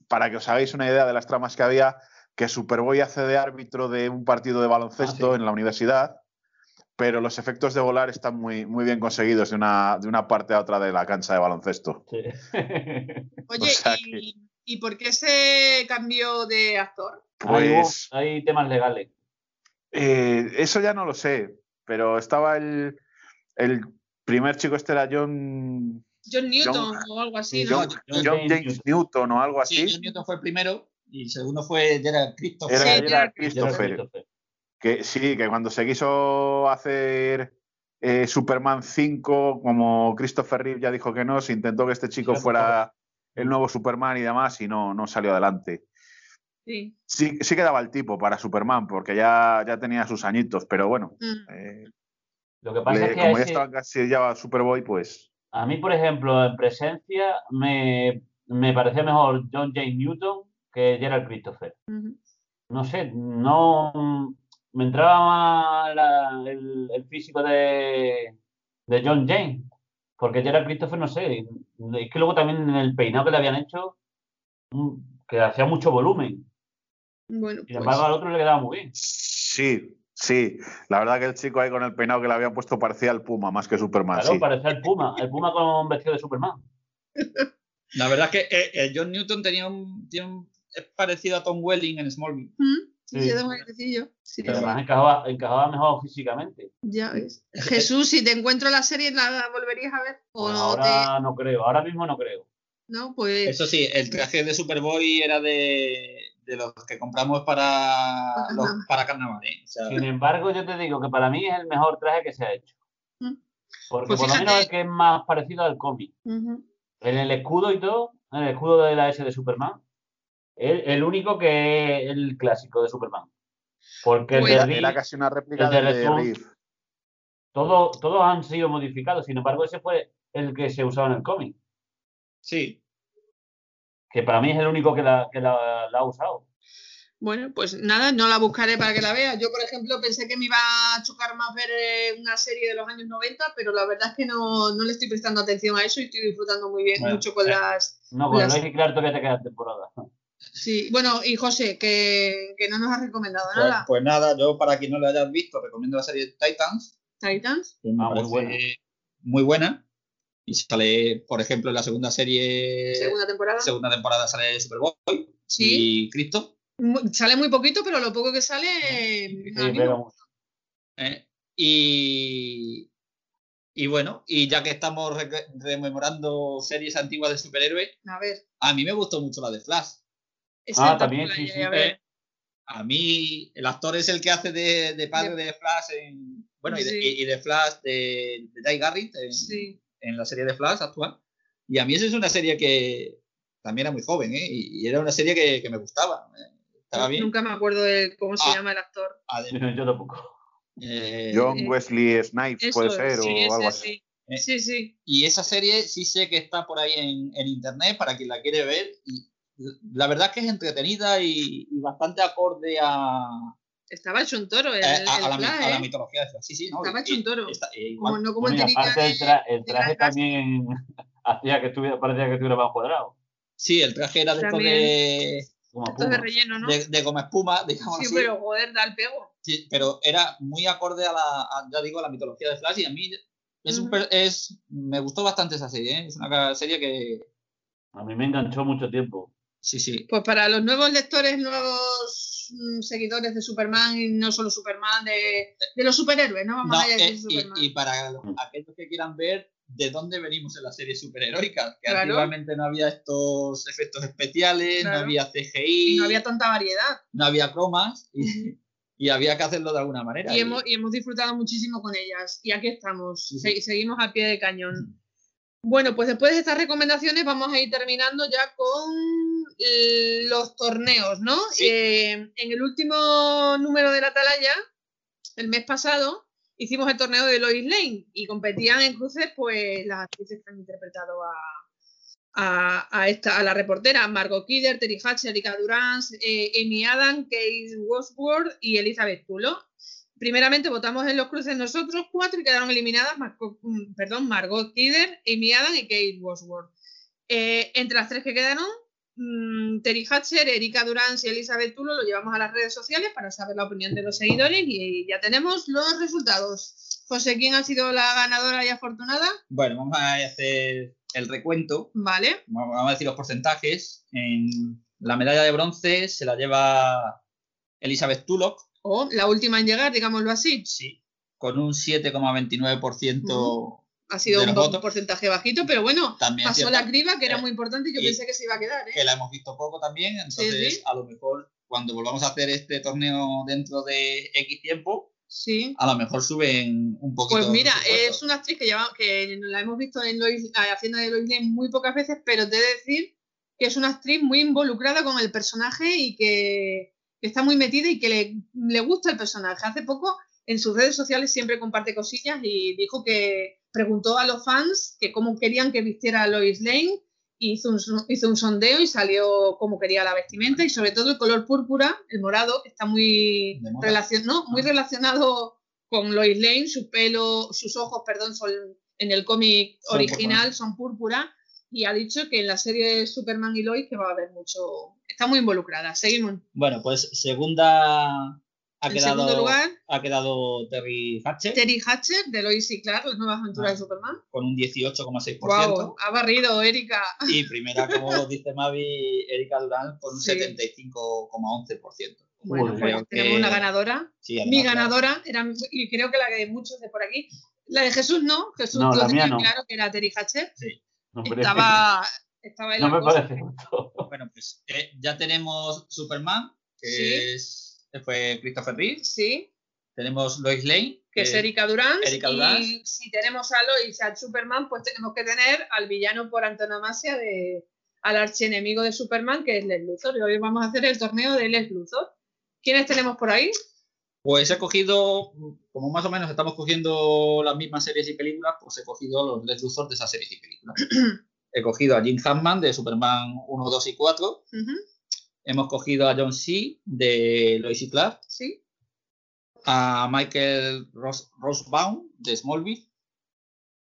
para que os hagáis una idea de las tramas que había, que Superboy hace de árbitro de un partido de baloncesto Ah, sí. en la universidad, pero los efectos de volar están muy, muy bien conseguidos de una, de una parte a otra de la cancha de baloncesto. Sí. Oye, sea ¿y, ¿y por qué se cambió de actor? hay, Pues hay temas legales. eh, eso ya no lo sé, pero estaba el, el primer chico, este era John, John Newton John- o algo así, sí, ¿no? John, John John James James Newton o algo así. Sí, John Newton fue el primero y el segundo fue Gerard Christopher. Era, Sí, era Gerard Christopher. Christopher. Que sí, que cuando se quiso hacer eh, Superman 5, como Christopher Reeve ya dijo que no, se intentó que este chico Sí, fuera el nuevo Superman y demás, y no, no salió adelante. Sí. Sí, sí que daba el tipo para Superman, porque ya, ya tenía sus añitos, pero bueno, Mm. eh, Lo que pasa le- es que como ya estaba casi ya Superboy, pues A mí, por ejemplo, en presencia me, me parecía mejor John James Newton que Gerald Christopher. No sé, no me entraba más la- el, el físico de, de John James. Porque Gerard Christopher, no sé, es que luego también en el peinado que le habían hecho, mm, que hacía mucho volumen. Bueno, Sin pues, embargo, al otro le quedaba muy bien. Sí, sí. La verdad que el chico ahí con el peinado que le habían puesto parecía el Puma más que Superman. Claro, sí. parecía el Puma, el Puma con vestido de Superman. La verdad es que eh, eh, John Newton tenía un, tiene un- es parecido a Tom Welling en Smallville. ¿Mm? Sí, Sí. yo. Sí, Pero sí, además encajaba, encajaba mejor físicamente. ya ves. Jesús, si te encuentro la serie, ¿la volverías a ver? ¿O Pues no ahora no creo, ahora mismo no creo. No, pues. Eso sí, el traje de Superboy era de, de los que compramos para, los, para. O sea, Sin embargo, yo te digo que para mí es el mejor traje que se ha hecho. Mm. Porque Pues por lo menos es que es más parecido al cómic. En el escudo y todo, en el escudo de la S de Superman, el, el único que es el clásico de Superman. Porque el Pues- de Era, Reeve, era casi una réplica el de del de todo- todos han sido modificados. Sin embargo, ese fue el que se usaba en el cómic. sí, Que para mí es el único que la, que la, la ha usado. Bueno, pues nada, no la buscaré para que la veas. Yo, por ejemplo, pensé que me iba a chocar más ver eh, una serie de los años 90, pero la verdad es que no, no le estoy prestando atención a eso y estoy disfrutando muy bien, Bueno, mucho con eh. las. No, con Las- Lois y Clark todavía te queda temporada. Sí, bueno, y José, que, que no nos has recomendado pues, nada. pues nada, yo para quien no lo haya visto, recomiendo la serie Titans. Titans. que me Ah, muy buena. muy buena. Y sale, por ejemplo, en la segunda serie, Segunda temporada. segunda temporada sale Superboy Sí. y Cristo. Sale muy poquito, pero lo poco que sale. Sí, pero. ¿eh? Y, y bueno, y ya que estamos re- rememorando series antiguas de superhéroes, A ver, a mí me gustó mucho la de Flash. Ah, también, sí, sí. ver. ¿eh? A mí, el actor es el que hace de, de padre de Flash en. Bueno, y de, y Flash de, de Guy Garrett en, Sí. En la serie de Flash actual. Y a mí esa es una serie que también era muy joven, ¿eh? Y, y era una serie que, que me gustaba. ¿eh? Estaba bien. Nunca me acuerdo de cómo se Ah. llama el actor. Además, Yo tampoco. eh, John Eh, Wesley Snipes Eso, puede ser sí, o ese algo así. sí. Eh. Sí, sí. Y esa serie sí sé que está por ahí en, en internet para quien la quiere ver. Y la verdad es que es entretenida y, y bastante acorde a, Estaba hecho un toro el, eh, a, el a la, ¿eh? mitología de Flash. Sí, sí, no. Estaba hecho un toro. está- eh, igual- Como, no como el Bueno, aparte el, tra- traje también hacía que estuviera, parecía que estuviera más cuadrado. sí, el traje era de estos de, Como Esto es de relleno, ¿no? de, de goma espuma, digamos sí, así. pero joder, da el pego. Sí, pero era muy acorde a la, a, ya digo, a la mitología de Flash y a mí es un Ujú. per- es, me gustó bastante esa serie, ¿eh? es una serie que A mí me enganchó mucho tiempo. sí, sí. Pues para los nuevos lectores, nuevos mm, seguidores de Superman y no solo Superman, de, de los superhéroes, ¿no? Vamos No, a decir eh, Superman. y, y para los- aquellos que quieran ver de dónde venimos en la serie superheroica, que Claro. antiguamente no había estos efectos especiales, Claro. no había CGI, Y no había tanta variedad. no había cromas y, y había que hacerlo de alguna manera. Y y- hemos, y hemos disfrutado muchísimo con ellas. Y aquí estamos, Sí, se- sí. seguimos al pie de cañón. Bueno, pues después de estas recomendaciones vamos a ir terminando ya con los torneos, ¿no? Sí. Eh, en el último número de la Atalaya, el mes pasado, hicimos el torneo de Lois Lane y competían en cruces pues las actrices que han interpretado a, a, a esta, a la reportera, Margot Kidder, Terry Hatcher, Erika Durance, eh, Amy Adam, Kate Wadsworth y Elizabeth Tulo. Primeramente votamos en los cruces nosotros cuatro y quedaron eliminadas Marco- mm, perdón, Margot Kidder, Amy Adam y Kate Wadsworth. Eh, entre las tres que quedaron, mm, Terry Hatcher, Erika Durance y Elizabeth Tulo lo llevamos a las redes sociales para saber la opinión de los seguidores y ya tenemos los resultados. José, ¿quién ha sido la ganadora y afortunada? Bueno, vamos a hacer el recuento, Vale, vamos a decir los porcentajes. En la medalla de bronce se la lleva Elizabeth Tulloch, o la última en llegar, digámoslo así. sí, con un 7,29%. Ha sido un, votos. porcentaje bajito, pero bueno, También pasó la criba, que era Eh, muy importante y yo y- pensé que se iba a quedar. ¿eh? que la hemos visto poco también, entonces sí. a lo mejor cuando volvamos a hacer este torneo dentro de X tiempo, Sí. a lo mejor suben un poquito. Pues mira, es una actriz que, lleva, que la hemos visto en Lois, eh, haciendo de Lois Lane muy pocas veces, pero te he de decir que es una actriz muy involucrada con el personaje y que, que está muy metida y que le, le gusta el personaje. Hace poco en sus redes sociales siempre comparte cosillas y dijo que preguntó a los fans que cómo querían que vistiera a Lois Lane, hizo un, hizo un sondeo y salió como quería la vestimenta y sobre todo el color púrpura, el morado, está muy, relacion- ¿no? muy Ah. relacionado con Lois Lane, su pelo, sus ojos, perdón, son en el cómic original son púrpura y ha dicho que en la serie de Superman y Lois que va a haber mucho, está muy involucrada. Seguimos. Bueno, pues segunda ha en quedado, segundo lugar, ha quedado Terry Hatcher Terry Hatcher de Lois y Clark, las nuevas aventuras Ah. de Superman. con un 18,6%. Wow, ha barrido Erika. Y primera, como dice Mavi, Erika Durán con un Sí. 75,11%. Bueno, pues tenemos que- una ganadora. Sí, Mi ganadora era, y creo que la de muchos de por aquí. La de Jesús no, Jesús No, lo tenía no. claro que era Terry Hatcher. Hombre, Estaba, estaba en no la me cosa. parece justo. Bueno, pues eh, ya tenemos Superman, que Sí. es, fue Christopher Reeve. Sí, Tenemos Lois Lane, que es Erika Durán. Erika y Durán. si tenemos a Lois y a Superman, pues tenemos que tener al villano por antonomasia de al archienemigo de Superman, que es Les Luthor. Y hoy vamos a hacer el torneo de Les Luthor. ¿Quiénes tenemos por ahí? Pues he cogido, como más o menos estamos cogiendo las mismas series y películas, pues he cogido los Luthor de esas series y películas. he cogido a Jim Hammond de Superman 1, 2 y 4. Ujú, Hemos cogido a John C. de Lois y Clark. Sí, a Michael Ros Rosebaum de Smallville,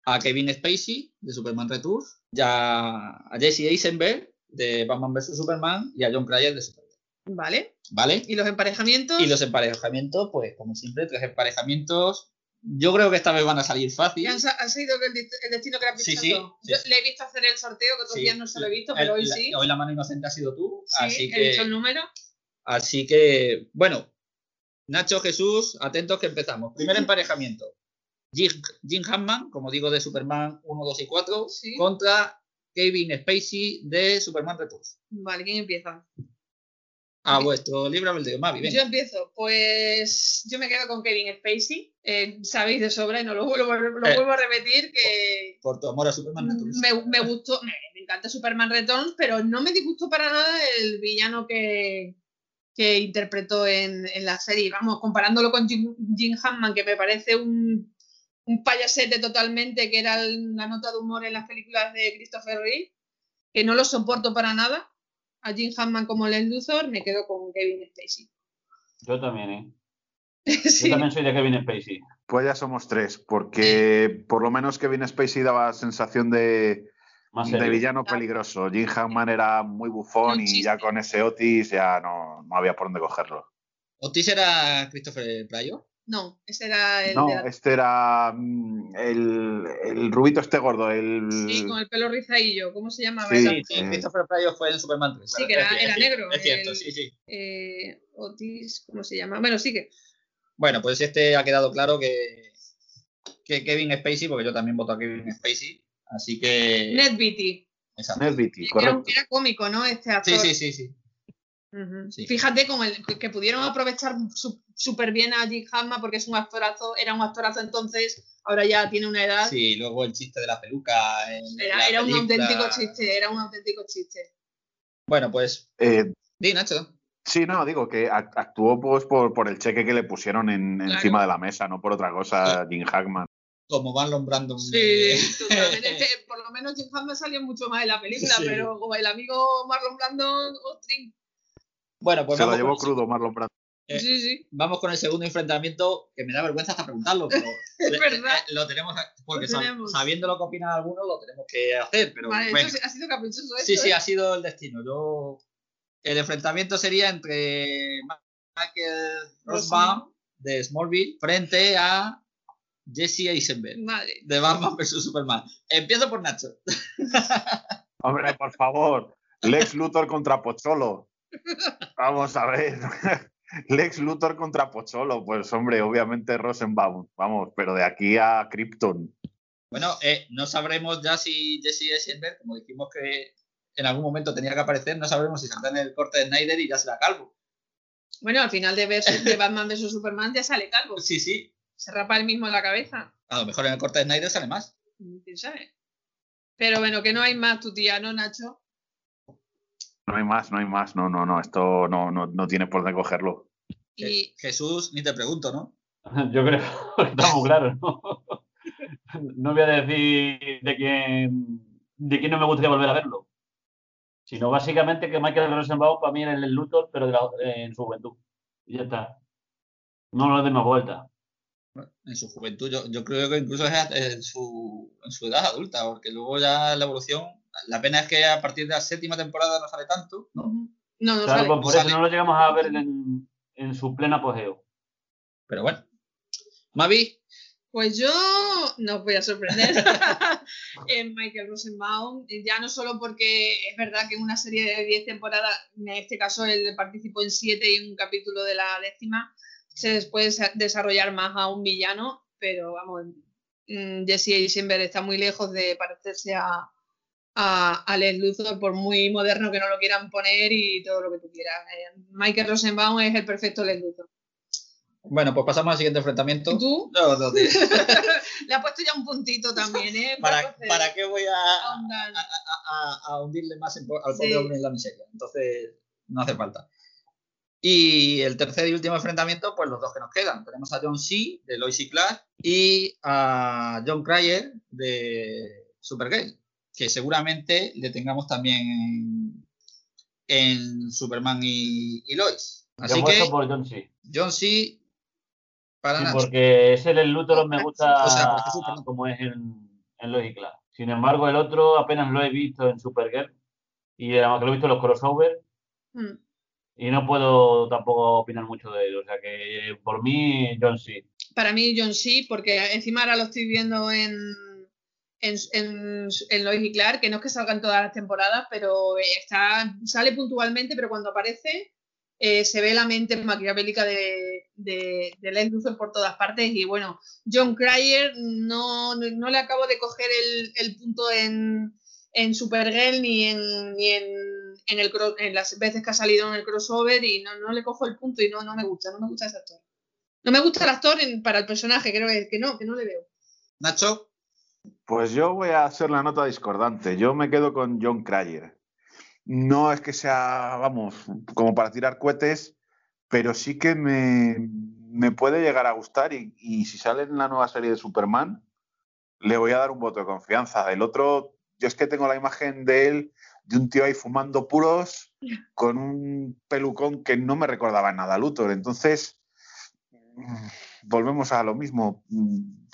a Kevin Spacey de Superman Returns, ya a Jesse Eisenberg de Batman vs Superman y a John Cryer de Superman. Vale. ¿Vale? ¿Y los emparejamientos? Y los emparejamientos, pues como siempre, tres emparejamientos. Yo creo que esta vez van a salir fácil. ¿Ya han, sa- ha sido el, dest- el destino que le has Sí, sí. Le he visto hacer el sorteo, que otros días no se lo he visto, el- pero hoy la- sí. Hoy la mano inocente ha sido tú. Sí, así he que, dicho el número. así que, bueno, Nacho, Jesús, atentos que empezamos. Primer emparejamiento. Jim, Jim Hammond, como digo, de Superman 1, 2 y 4, Sí. contra Kevin Spacey de Superman Returns. Vale, ¿quién empieza? A Ok. vuestro libre albedrío, Mavi, venga. Yo empiezo. Pues yo me quedo con Kevin Spacey. Eh, sabéis de sobra y no lo, vuelvo, lo Eh. vuelvo a repetir que Por tu amor a Superman Returns. me, me gustó, me, me encanta Superman Returns, pero no me disgustó para nada el villano que, que interpretó en, en la serie. Vamos, comparándolo con Jim, Jim Hammond, que me parece un, un payasete totalmente, que era el- la nota de humor en las películas de Christopher Reeve, que no lo soporto para nada. A Jim Hammond como Les Luthor, me quedo con Kevin Spacey. Yo también, ¿eh? Yo también soy de Kevin Spacey. Pues ya somos tres, porque por lo menos Kevin Spacey daba sensación de, Más de serio. villano peligroso. Jim Hammond era muy bufón y ya con ese Otis ya no, no había por dónde cogerlo. ¿Otis era Christopher Pryor? No, ese era el No, de la- este era mm, el, el rubito este gordo, el... Sí, con el pelo rizadillo. ¿Cómo se llamaba? Sí. Sí, sí. Christopher Pryor fue en Superman 3. Sí, que era- era es negro, Es cierto, el- sí, sí. Eh, Otis, ¿cómo se llama? Bueno, sí que. Bueno, pues este ha quedado claro que, que Kevin Spacey, porque yo también voto a Kevin Spacey. Así que. Ned Beatty. Exacto. Ned Beatty, Era, correcto. era cómico, ¿no? Este actor. Sí, sí, sí, sí. Sí. Fíjate con el, que- pudieron aprovechar súper bien a Jim Hammond porque es un actorazo, era un actorazo entonces, ahora ya tiene una edad. Sí, luego el chiste de la peluca. en Era, la era un auténtico chiste, era un auténtico chiste. Bueno, pues. Eh, Di, Nacho. sí, no, digo que ac- actuó pues por, por el cheque que le pusieron en- Claro. encima de la mesa, no por otra cosa, Jim Hackman. Como Marlon Brandon. Sí, de- totalmente. Por lo menos Jim Hammond salió mucho más en la película, Sí. pero como el amigo Marlon Brando, ostrin. Bueno, pues Se lo llevó crudo Marlon Brando. Eh, Sí, sí. vamos con el segundo enfrentamiento, que me da vergüenza hasta preguntarlo, pero Es le- verdad. eh, lo tenemos, porque Lo sab- tenemos. sabiendo lo que opinan algunos, lo tenemos que hacer. Pero Vale, bueno. esto ha sido caprichoso esto, Sí, sí, ¿eh? ha sido el destino. Yo, el enfrentamiento sería entre Michael Rosbaum de Smallville frente a Jesse Eisenberg Vale. de Batman vs Superman. Empiezo por Nacho. Hombre, por favor. Lex Luthor contra Pocholo. Vamos a ver. Lex Luthor contra Pocholo. Pues hombre, obviamente Rosenbaum. Vamos, pero de aquí a Krypton. Bueno, eh, no sabremos ya si Jesse Eisenberg, como dijimos que en algún momento tenía que aparecer, no sabremos si saldrá en el corte de Snyder y ya será calvo. Bueno, al final de, de Batman vs Superman ya sale calvo. Sí, sí. Se rapa el mismo en la cabeza. A lo mejor en el corte de Snyder sale más. ¿Quién sabe? Pero bueno, que no hay más tu tía, ¿no, Nacho? No hay más, no hay más. No, no, no. Esto no, no, no tiene por dónde cogerlo. Y Je- Jesús, ni te pregunto, ¿no? Yo creo que está muy claro, ¿no? No voy a decir de quién, de quién no me gustaría volver a verlo. Sino básicamente que Michael Rosenbaum para mí era el Luthor, pero de la- en su juventud. Y ya está. No lo de más vuelta. En su juventud, yo, yo creo que incluso es en su, en su edad adulta, porque luego ya la evolución, la pena es que a partir de la séptima temporada no sale tanto, ¿no? No, no Claro, sale. pues por sale. eso no lo llegamos a ver en, en su pleno apogeo. Pero bueno. Mavi, Pues yo no os voy a sorprender en Michael Rosenbaum, ya no solo porque es verdad que en una serie de 10 temporadas, en este caso él participó en 7 y en un capítulo de la décima, se puede sa- desarrollar más a un villano, pero vamos, mm, Jesse Eisenberg está muy lejos de parecerse a, a, a Les Luthor, por muy moderno que no lo quieran poner y todo lo que tú quieras. Eh, Michael Rosenbaum es el perfecto Les Luthor. bueno, pues pasamos al siguiente enfrentamiento. ¿Tú? No, no. Le ha puesto ya un puntito también, ¿eh? ¿Para, ¿Para qué voy a, a, a- a hundirle más en- al pobre Sí. hombre en la miseria? Entonces, no hace falta. Y el tercer y último enfrentamiento, pues los dos que nos quedan. Tenemos a John C. de Lois y Clark y a John Cryer de Supergirl, que seguramente le tengamos también en, en Superman y, y Lois. Yo Así voto que por John C. John C. para Sí, Nacho. porque ese el Luthor me gusta O sea, porque Superman. como es en, en Lois y Clark. Sin embargo, el otro apenas lo he visto en Supergirl y además que lo he visto en los crossovers Mm. y no puedo tampoco opinar mucho de él. O sea que por mí, John C. Para mí, John sí, porque encima ahora lo estoy viendo en, en, en, en Lois y Clark, que no es que salgan todas las temporadas, pero está, sale puntualmente, pero cuando aparece eh, se ve la mente maquiavélica de, de, de por todas partes. Y bueno, John Cryer no, no, le acabo de coger el, punto en, en Supergirl ni en, ni en, en, el, las veces que ha salido en el crossover y no, no le cojo el punto y no, no me gusta, no me gusta ese actor. No me gusta el actor en- para el personaje, creo que, que no, que no le veo. Nacho, Pues yo voy a hacer la nota discordante. Yo me quedo con John Cryer. No es que sea, vamos, como para tirar cohetes, pero sí que me, puede llegar a gustar y, si sale en la nueva serie de Superman, le voy a dar un voto de confianza. El otro, yo es que tengo la imagen de él, de un tío ahí fumando puros, con un pelucón que no me recordaba nada Luthor. Entonces, mm, volvemos a lo mismo.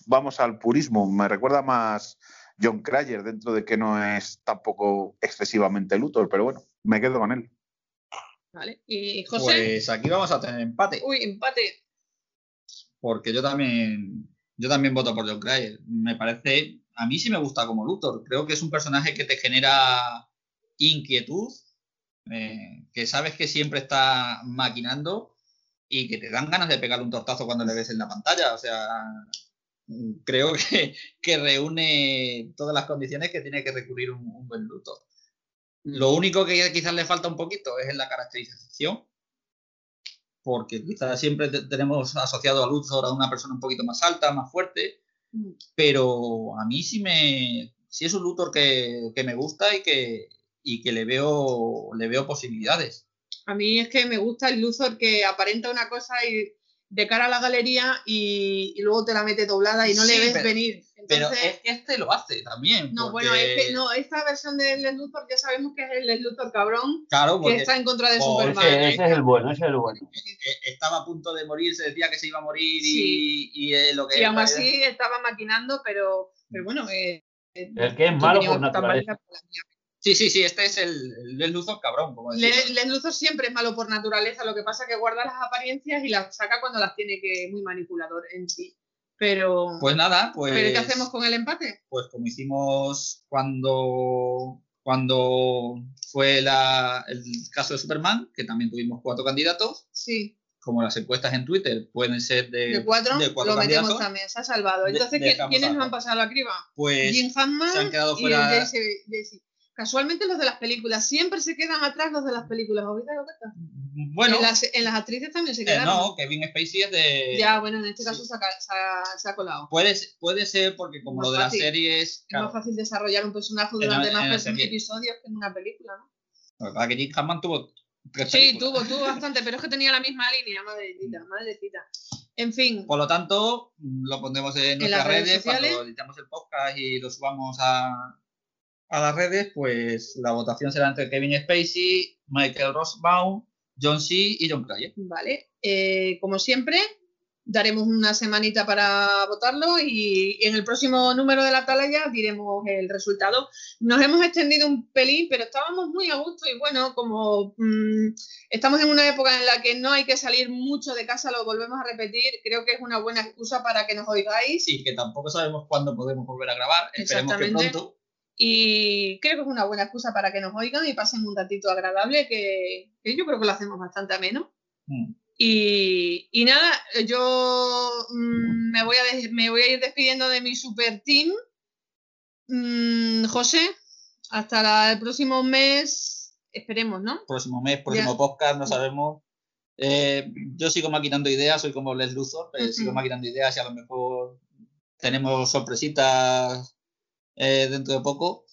Vamos al purismo. Me recuerda más John Cryer, dentro de que no es tampoco excesivamente Luthor, pero bueno, me quedo con él. ¿Vale? Y José, pues aquí vamos a tener empate. uy, empate. porque yo también yo también voto por John Cryer. Me parece, a mí sí me gusta como Luthor. Creo que es un personaje que te genera inquietud, eh, que sabes que siempre está maquinando y que te dan ganas de pegarle un tortazo cuando le ves en la pantalla. O sea, creo que, que reúne todas las condiciones que tiene que recurrir un, un buen Luthor. Lo único que quizás le falta un poquito es en la caracterización, porque quizás siempre te- tenemos asociado a Luthor a una persona un poquito más alta, más fuerte, Mm. pero a mí sí me sí es un Luthor que, que me gusta y que, y que le veo le veo posibilidades. A mí es que me gusta el Luthor que aparenta una cosa y de cara a la galería y, y luego te la mete doblada y no le Sí, ves pero- venir. Pero Entonces, es que este lo hace también. no, porque- bueno, es que no, esta versión de Les Luthor ya sabemos que es el Les Luthor cabrón Claro, que porque está en contra de Superman. Ese, ese es el bueno, ese es el bueno. e- estaba a punto de morir, se decía que se iba a morir Sí. y, y, eh, lo que Y aún así estaba maquinando, pero, pero bueno. eh, eh, El que es malo por naturaleza. Sí, sí, sí, este es el, el Luthor cabrón, como Le- decimos. Les Luthor siempre es malo por naturaleza, lo que pasa es que guarda las apariencias y las saca cuando las tiene que muy manipulador en sí. Pero, Pues nada, pues ¿pero ¿qué hacemos con el empate? pues como hicimos cuando, cuando fue la- el caso de Superman, que también tuvimos cuatro candidatos, Sí, como las encuestas en Twitter pueden ser de, de cuatro, de cuatro lo metemos candidatos, también, se ha salvado. De- Entonces, ¿qui- dejamos ¿quiénes a- nos han pasado la criba? pues Jim Hammond se han quedado y el Jesse- Jesse. Casualmente los de las películas, siempre se quedan atrás los de las películas, ¿os dais cuenta? bueno, en, las, en las actrices también se eh, quedaron. no, Kevin Spacey es de... ya, bueno, en este caso se, ha, se ha- se ha colado. Puede, puede ser porque como Más lo de las fácil. series... Es Claro, más fácil desarrollar un personaje En durante la- en la más episodios que en una película, ¿no? la verdad que Jim Hammond tuvo tres Sí, películas. tuvo, tuvo bastante, pero es que tenía la misma línea, madrecita, madrecita. En fin, Por lo tanto, lo pondremos en nuestras las redes redes, cuando editamos el podcast y lo subamos a, a las redes, pues la votación será entre Kevin Spacey, Michael Rossbaum, John C. y John Cryer. vale. Eh, como siempre, daremos una semanita para votarlo y en el próximo número de la atalaya diremos el resultado. Nos hemos extendido un pelín, pero estábamos muy a gusto y bueno, como mm, estamos en una época en la que no hay que salir mucho de casa, lo volvemos a repetir, creo que es una buena excusa para que nos oigáis. Y que tampoco sabemos cuándo podemos volver a grabar, esperemos que pronto. Y creo que es una buena excusa para que nos oigan y pasen un ratito agradable, que, yo creo que lo hacemos bastante ameno. Mm. Y, nada, yo mm, me, voy a me voy a ir despidiendo de mi super team. Mm, José, hasta el próximo mes, esperemos, ¿no? Próximo mes, próximo podcast, no sabemos. Eh, yo sigo maquinando ideas, soy como Les Luthor, pero sigo maquinando ideas y a lo mejor tenemos sorpresitas eh, dentro de poco.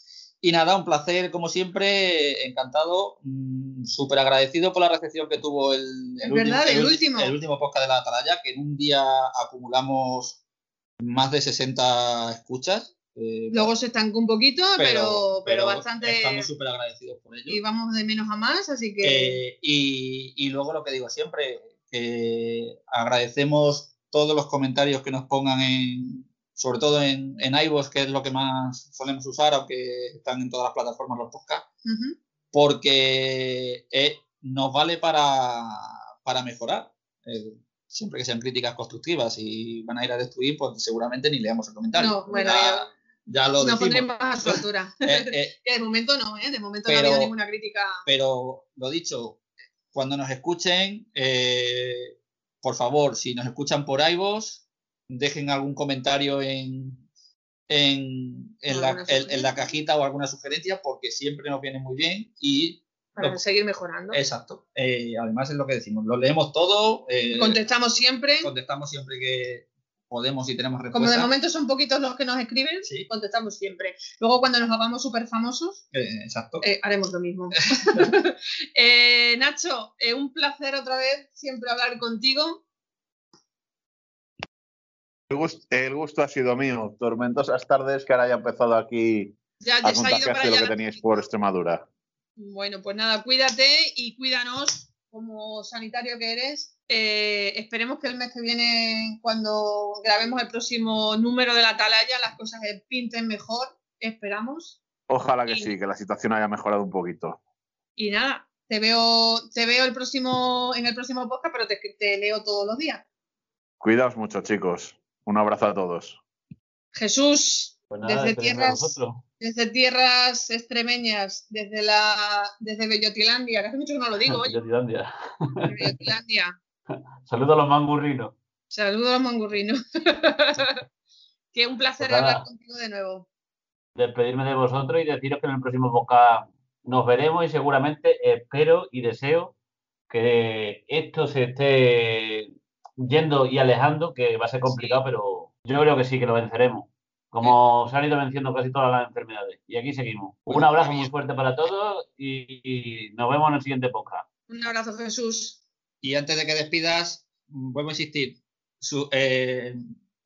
Y nada, un placer, como siempre, encantado, mm, súper agradecido por la recepción que tuvo el, último, el, último. podcast de la Atalaya, que en un día acumulamos más de 60 escuchas. Eh, Luego se estancó un poquito, pero, pero, bastante. Estamos súper agradecidos por ello. Y vamos de menos a más, así que. Eh, y, y, luego lo que digo siempre, que agradecemos todos los comentarios que nos pongan en, sobre todo en, en iVoox, que es lo que más solemos usar, aunque están en todas las plataformas los podcasts, porque eh, nos vale para, para mejorar. Eh, siempre que sean críticas constructivas y van a ir a destruir, pues seguramente ni leamos el comentario. No, bueno, ya, lo Nos pondremos a su altura. Eh, de momento no, ¿eh? De momento no ha habido ninguna crítica. Pero lo dicho, cuando nos escuchen, por favor, si nos escuchan por iVoox, dejen algún comentario en, en, en, la, en, la, cajita o alguna sugerencia porque siempre nos viene muy bien y... Para seguir mejorando. Exacto. Eh, además es lo que decimos, lo leemos todo. Eh, contestamos siempre. Contestamos siempre que podemos y tenemos respuesta. Como de momento son poquitos los que nos escriben, contestamos siempre. Luego cuando nos hagamos súper famosos, eh, exacto. haremos lo mismo. Nacho, un placer otra vez siempre hablar contigo. El gusto, ha sido mío. Tormentosas tardes que ahora haya empezado aquí ya, a contagiarse lo que teníais por Extremadura. Bueno, pues nada, cuídate y cuídanos como sanitario que eres. Eh, esperemos que el mes que viene, cuando grabemos el próximo número de la Atalaya, las cosas pinten mejor. Esperamos. Ojalá que sí, que la situación haya mejorado un poquito. Y nada, te veo, te veo el próximo, en el próximo podcast, pero te, te leo todos los días. Cuidaos mucho, chicos. Un abrazo a todos. Jesús, pues desde, tierras, desde tierras extremeñas, desde la desde Bellotilandia, que hace mucho que no lo digo. Bellotilandia. Bellotilandia. Saludos a los mangurrinos. Saludos a los mangurrinos. Qué un placer pues hablar contigo de nuevo. Despedirme de vosotros y deciros que en el próximo boca nos veremos y seguramente espero y deseo que esto se esté yendo y alejando, que va a ser complicado, pero yo creo que sí, que lo venceremos. Como se han ido venciendo casi todas las enfermedades. Y aquí seguimos. Un abrazo muy fuerte para todos y, nos vemos en el siguiente podcast. Un abrazo, Jesús. Y antes de que despidas, vuelvo a insistir. Eh,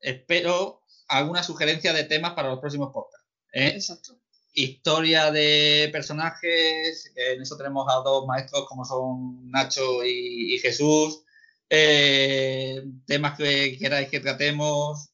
espero alguna sugerencia de temas para los próximos podcasts. ¿eh? Exacto. Historia de personajes, en eso tenemos a dos maestros como son Nacho y Jesús eh, temas que queráis que tratemos.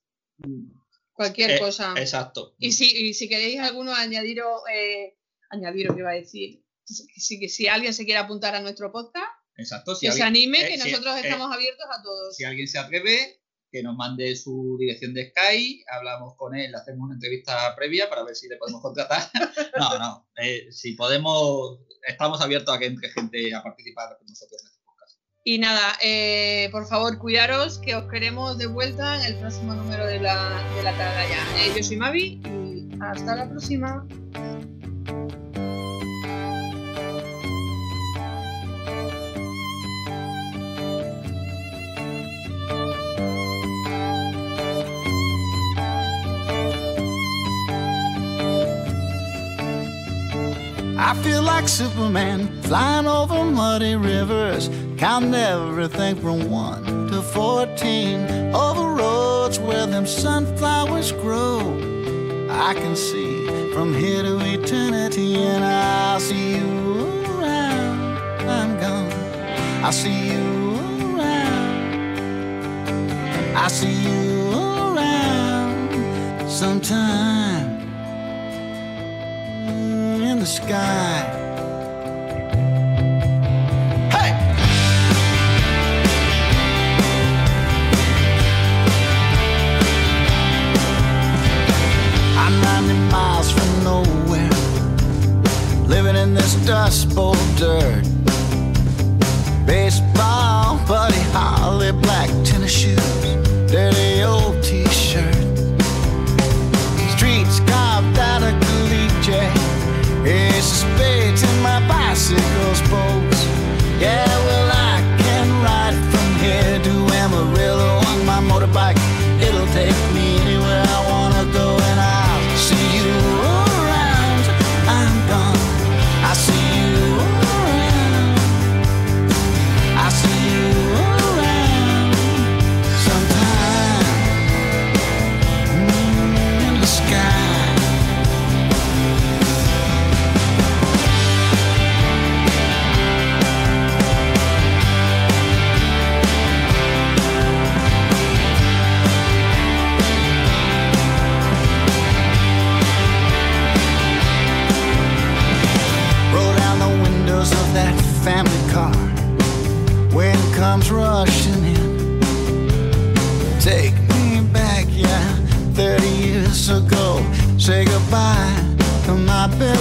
Cualquier eh, cosa. Exacto. Y si, si queréis alguno añadiros, eh, añadiros, que iba a decir, si, si alguien se quiere apuntar a nuestro podcast, Exacto. que se anime, que nosotros estamos abiertos a todos. Si alguien se atreve, que nos mande su dirección de Sky, hablamos con él, hacemos una entrevista previa para ver si le podemos contratar. no, no, si podemos, estamos abiertos a que entre gente a participar con nosotros. Y nada, eh, por favor, cuidaros, que os queremos de vuelta en el próximo número de la, de la Eh, yo soy Mavi y hasta la próxima. I feel like Superman flying over muddy rivers. Count everything from 1 to 14 over roads where them sunflowers grow. I can see from here to eternity, and I'll see you around. I'm gone. I'll see you around. I'll see you around sometime in the sky. dust bowl dirt. Baseball.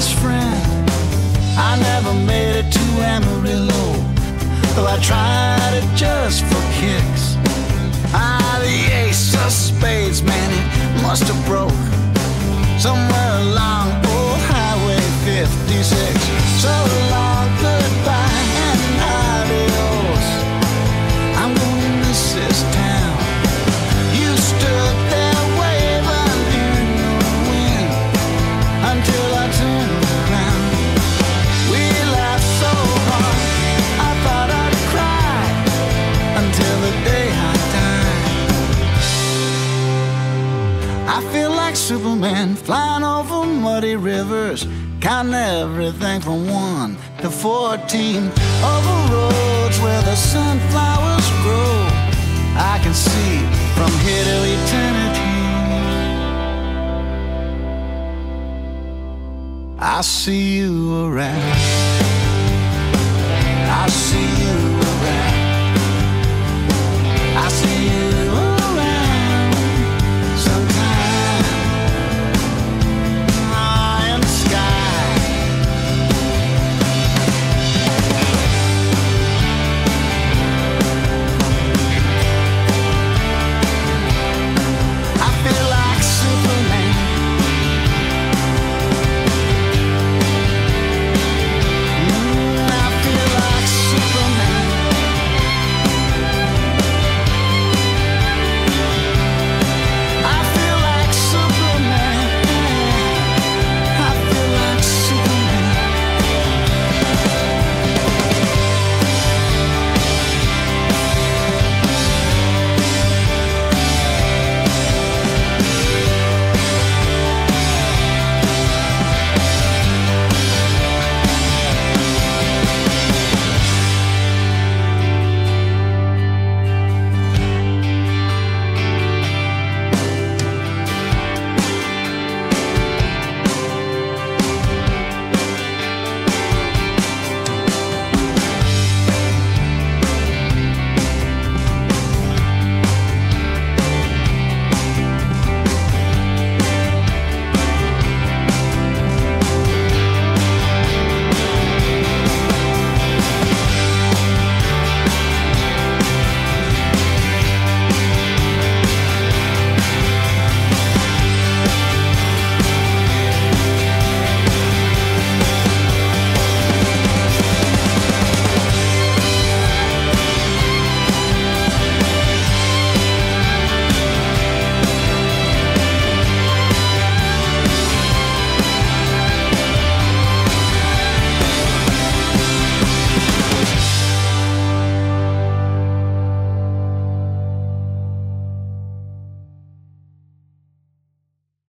best friend. I never made it to Amarillo, though I tried it just for kicks. Ah, the ace of spades, man, it must have broke somewhere along. Oh,